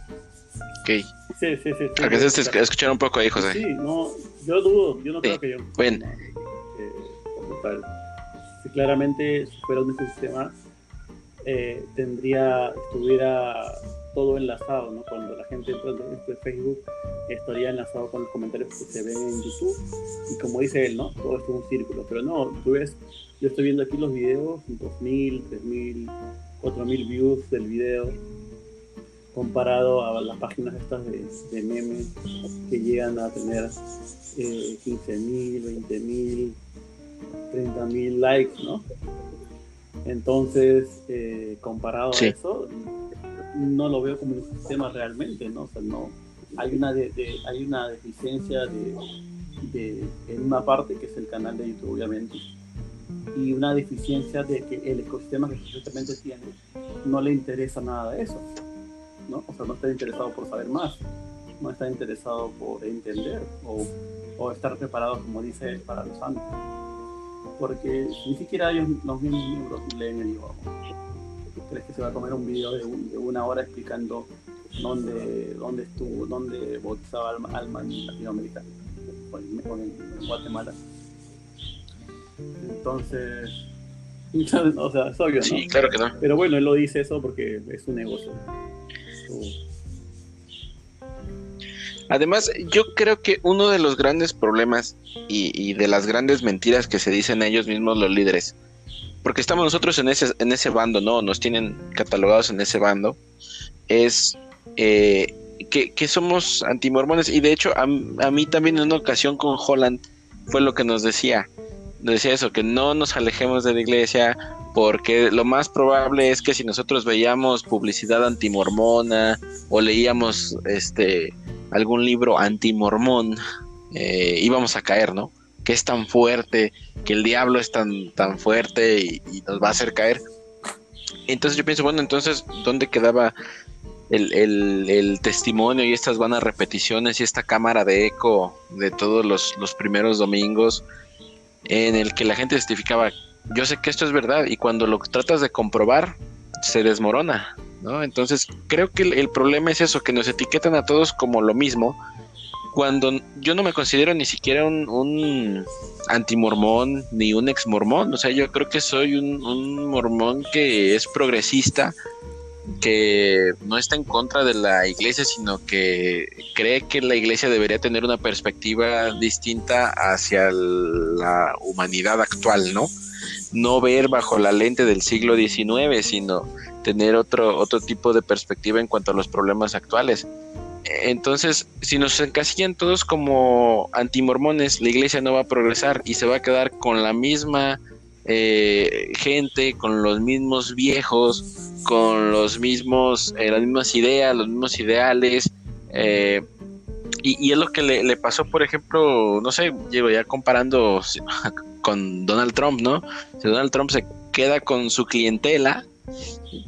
Ok. Sí, sí, sí. sí a que se escuchar un poco ahí, José. Sí, no, yo dudo, yo no creo que yo. Bueno. Eh, como tal. Si claramente fuera un ecosistema, eh, tendría, estuviera todo enlazado, ¿no? Cuando la gente entra en Facebook, estaría enlazado con los comentarios que se ven en YouTube. Y como dice él, ¿no? Todo esto es un círculo. Pero no, tú ves, yo estoy viendo aquí los videos, 2.000, 3.000, 4.000 views del video, comparado a las páginas estas de, de memes que llegan a tener eh, 15.000, 20.000, 30.000 likes, ¿no? Entonces, eh, comparado Sí. a eso, no lo veo como un sistema realmente, ¿no? O sea, no, hay una, de, hay una deficiencia de, en una parte, que es el canal de YouTube, obviamente, y una deficiencia de que el ecosistema que supuestamente tiene no le interesa nada de eso, ¿no? O sea, no está interesado por saber más, no está interesado por entender o, o estar preparado, como dice él, para los años. Porque ni siquiera ellos, los mismos miembros, leen el idioma. ¿Tú crees que se va a comer un video de, un- de una hora explicando dónde, dónde estuvo, dónde bautizaba Alma, Alma en Latinoamérica o en, Guatemala? Entonces, [laughs] o sea, es obvio, ¿no? Sí, claro que no. Pero bueno, él lo dice eso porque es un negocio. Su- Además, yo creo que uno de los grandes problemas y, y de las grandes mentiras que se dicen ellos mismos los líderes, porque estamos nosotros en ese, en ese bando, ¿no? Nos tienen catalogados en ese bando, es eh, que, que somos antimormones. Y de hecho, a, a mí también en una ocasión con Holland fue lo que nos decía. Nos decía eso, que no nos alejemos de la iglesia, porque lo más probable es que si nosotros veíamos publicidad antimormona o leíamos este algún libro antimormón, eh, íbamos a caer, ¿no? Que es tan fuerte, que el diablo es tan, tan fuerte y, nos va a hacer caer. Entonces yo pienso, bueno, entonces, ¿dónde quedaba el, el- el testimonio y estas vanas repeticiones y esta cámara de eco de todos los, los primeros domingos en el que la gente testificaba, yo sé que esto es verdad y cuando lo tratas de comprobar, se desmorona, ¿no? Entonces creo que el, el problema es eso, que nos etiquetan a todos como lo mismo, cuando yo no me considero ni siquiera un, un antimormón ni un exmormón, o sea, yo creo que soy un, un mormón que es progresista, que no está en contra de la iglesia, sino que cree que la iglesia debería tener una perspectiva distinta hacia la humanidad actual, ¿no? No ver bajo la lente del siglo XIX, sino tener otro, otro tipo de perspectiva en cuanto a los problemas actuales. Entonces, si nos encasillan todos como antimormones, la iglesia no va a progresar y se va a quedar con la misma eh, gente, con los mismos viejos, con los mismos, eh, las mismas ideas, los mismos ideales. eh, y, es lo que le, le pasó, por ejemplo, no sé, llevo ya comparando [laughs] con Donald Trump, ¿no? Si Donald Trump se queda con su clientela,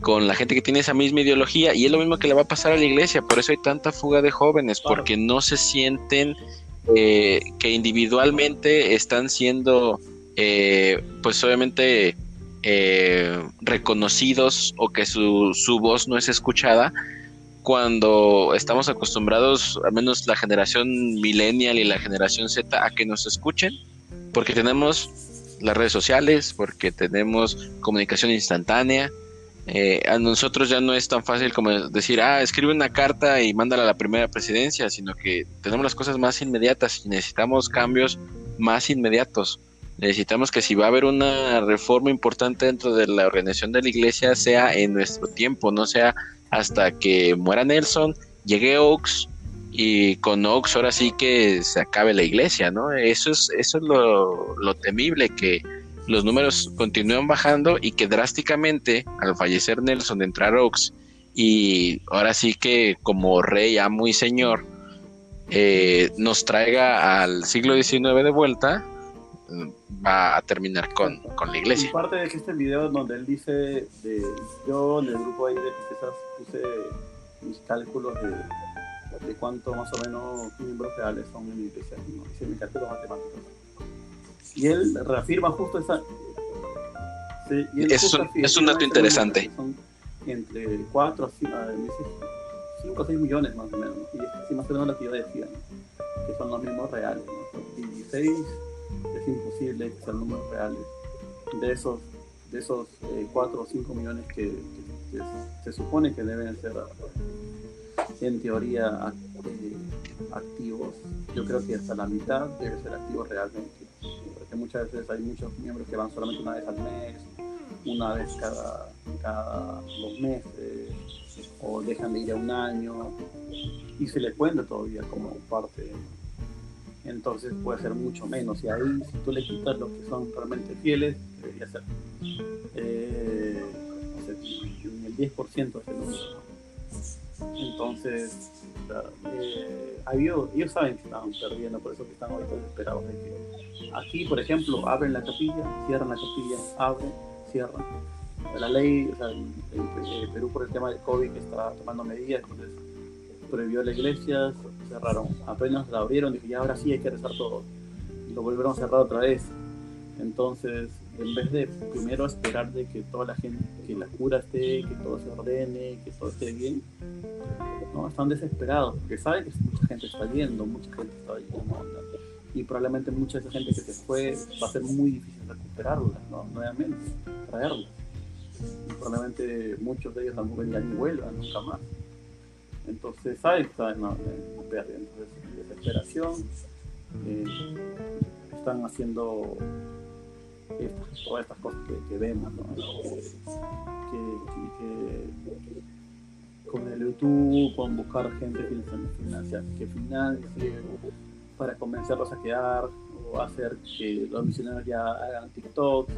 con la gente que tiene esa misma ideología, y es lo mismo que le va a pasar a la iglesia, por eso hay tanta fuga de jóvenes, Claro. porque no se sienten eh, que individualmente están siendo, eh, pues obviamente, eh, reconocidos o que su, su voz no es escuchada cuando estamos acostumbrados, al menos la generación millennial y la generación Z, a que nos escuchen, porque tenemos las redes sociales, porque tenemos comunicación instantánea. Eh, a nosotros ya no es tan fácil como decir, ah, escribe una carta y mándala a la primera presidencia, sino que tenemos las cosas más inmediatas y necesitamos cambios más inmediatos. Necesitamos que si va a haber una reforma importante dentro de la organización de la iglesia, sea en nuestro tiempo, no sea hasta que muera Nelson, llegue Oaks y con Oaks ahora sí que se acabe la iglesia, ¿no? Eso es, eso es lo, lo temible, que los números continúan bajando y que drásticamente al fallecer Nelson de entrar Oaks y ahora sí que como rey, amo y señor, eh, nos traiga al siglo XIX de vuelta, va a terminar con, con la iglesia. Y parte de que este video donde él dice, de, yo en el grupo ahí de quizás puse mis cálculos de de cuánto más o menos miembros reales son en la iglesia, ¿no? dice mi cálculos matemáticos. Y él reafirma justo esa... Sí, y él es, un, es un dato interesante. Son entre 4 a 5 o 6 millones más o menos, y es así más o menos lo que yo decía, ¿no? que son los mismos reales. ¿no? 16 es imposible que sean números reales. De esos, de esos eh, 4 o 5 millones que, que, que, se supone que deben ser en teoría eh, activos, yo creo que hasta la mitad debe ser activos realmente. Porque muchas veces hay muchos miembros que van solamente una vez al mes, una vez cada, dos meses, o dejan de ir a un año, y se les cuenta todavía como parte. Entonces puede ser mucho menos. Y ahí, si tú le quitas los que son realmente fieles, debería ser eh, el 10% de ese número. Entonces, eh, ellos, saben que están perdiendo, por eso que están ahorita desesperados de que aquí, por ejemplo, abren la capilla, cierran la capilla, abren, cierran. La ley, o sea, Perú por el tema del COVID está tomando medidas, entonces prohibió la iglesia, cerraron. Apenas la abrieron, dije, ya ahora sí hay que rezar todo. Lo volvieron a cerrar otra vez. Entonces, en vez de primero esperar de que toda la gente, que la cura esté, que todo se ordene, que todo esté bien, no, están desesperados porque saben que mucha gente está yendo, mucha gente está yendo, y probablemente mucha de esa gente que se fue va a ser muy difícil recuperarla, ¿no? nuevamente, traerla. Probablemente muchos de ellos tampoco ya ni vuelvan nunca más. Entonces, saben que están en, pérdida, entonces, desesperación, eh, están haciendo todas estas cosas que, vemos, que, con el YouTube, con buscar gente que financie para convencerlos a quedar o hacer que los misioneros ya hagan TikTok,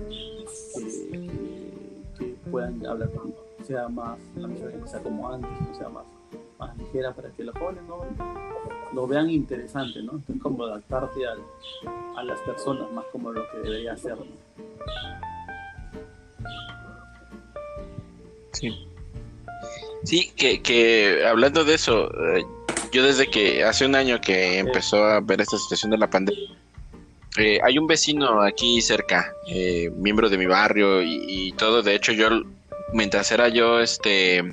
que, puedan hablar, sea más, la misión sea como antes, no sea más más ligera para que los jóvenes no lo vean interesante, ¿no? Es como adaptarte a las personas más como lo que debería ser, Sí. Sí, que, que hablando de eso, eh, yo desde que hace un año que empezó a ver esta situación de la pandemia, eh, hay un vecino aquí cerca, eh, miembro de mi barrio y, y, todo. De hecho, yo mientras era yo este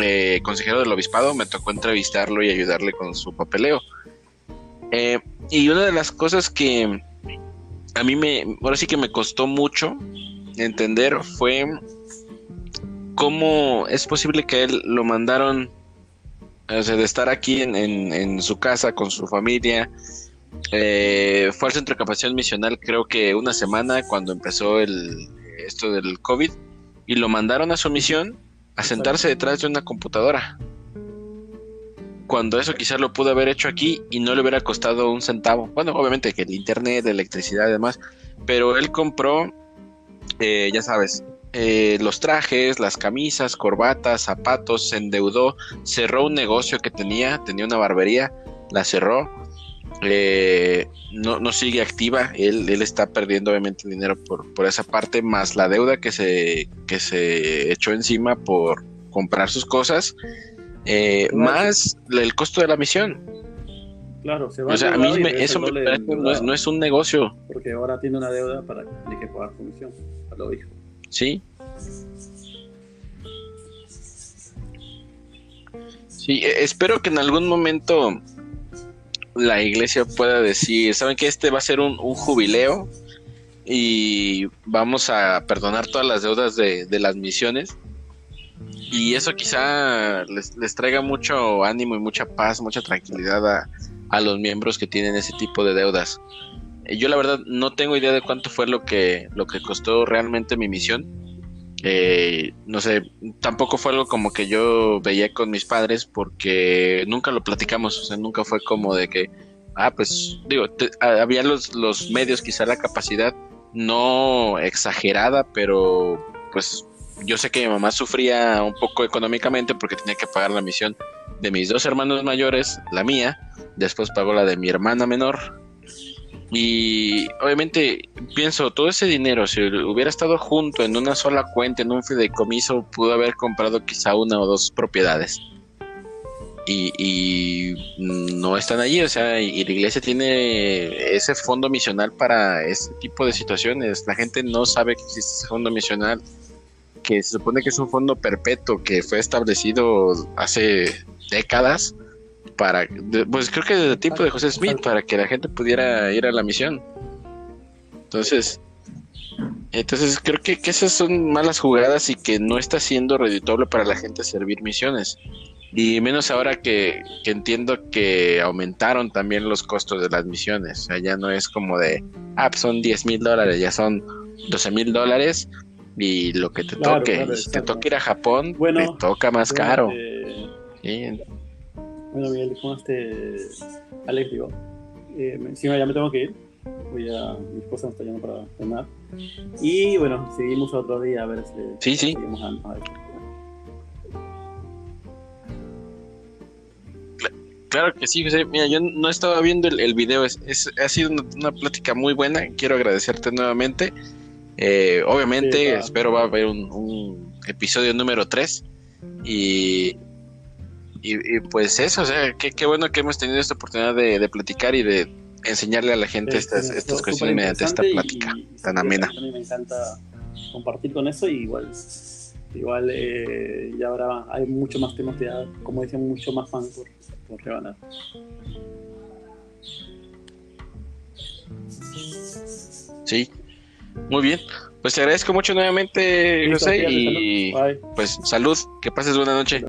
eh, consejero del obispado, me tocó entrevistarlo y ayudarle con su papeleo. Y una de las cosas que a mí me, ahora sí que me costó mucho entender fue cómo es posible que él lo mandaron, o sea, de estar aquí en, su casa con su familia. Eh, fue al centro de capacitación misional creo que una semana cuando empezó el, esto del COVID y lo mandaron a su misión a sentarse detrás de una computadora. Cuando eso quizás lo pudo haber hecho aquí y no le hubiera costado un centavo. Bueno, obviamente que el internet, la electricidad y demás, pero él compró, eh, ya sabes, eh, los trajes, las camisas, corbatas, zapatos, se endeudó, cerró un negocio que tenía, tenía una barbería, la cerró, eh, no, no, sigue activa, él, él, está perdiendo obviamente dinero por, por, esa parte, más la deuda que se, que se echó encima por comprar sus cosas, eh, más el costo de la misión. Claro, se va o sea, a mí me, eso me parece, no, es, no, es, un negocio. Porque ahora tiene una deuda para que pagar comisión, lo dijo. Sí. Sí, e, espero que en algún momento la iglesia pueda decir, ¿saben que este va a ser un, jubileo? y vamos a perdonar todas las deudas de, de las misiones. Y eso quizá les, les, traiga mucho ánimo y mucha paz, mucha tranquilidad a, a, los miembros que tienen ese tipo de deudas. Yo la verdad no tengo idea de cuánto fue lo que, lo que costó realmente mi misión. Eh, no sé, tampoco fue algo como que yo veía con mis padres porque nunca lo platicamos, o sea, nunca fue como de que, ah, pues digo, te, había los, los medios, quizá la capacidad, no exagerada, pero pues yo sé que mi mamá sufría un poco económicamente porque tenía que pagar la misión de mis dos hermanos mayores, la mía, después pagó la de mi hermana menor. Y obviamente pienso, todo ese dinero, si hubiera estado junto en una sola cuenta, en un fideicomiso, pudo haber comprado quizá una o dos propiedades. Y, no están allí, o sea, y la iglesia tiene ese fondo misional para este tipo de situaciones. La gente no sabe que existe ese fondo misional que se supone que es un fondo perpetuo que fue establecido hace décadas para, pues creo que desde el tiempo de José Smith, para que la gente pudiera ir a la misión. Entonces, entonces creo que, que esas son malas jugadas y que no está siendo redituable para la gente servir misiones. Y menos ahora que, que, entiendo que aumentaron también los costos de las misiones. O sea, ya no es como de, ah, pues son 10 mil dólares, ya son 12 mil dólares y lo que te toque. si te toca ir a Japón, te toca más caro. Eh, bueno, Miguel, ¿cómo este Alex? Digo, eh, encima ya me tengo que ir. Voy a, mi esposa me está llamando para cenar. Y bueno, seguimos otro día a ver si. Sí, sí. Claro que sí, José. Mira, yo no estaba viendo el, el video. Es, es, ha sido una, una, plática muy buena. Quiero agradecerte nuevamente. Eh, obviamente, espero va a haber un, episodio número 3. Y, y, pues eso, o sea, qué, bueno que hemos tenido esta oportunidad de, platicar y de enseñarle a la gente estas, estas cuestiones mediante esta plática tan amena. A mí me encanta compartir con eso y igual igual eh, ya habrá hay mucho más temas ya como decían mucho más fans por, por rebanar sí muy bien. Pues te agradezco mucho nuevamente, José, y pues salud, que pases buena noche.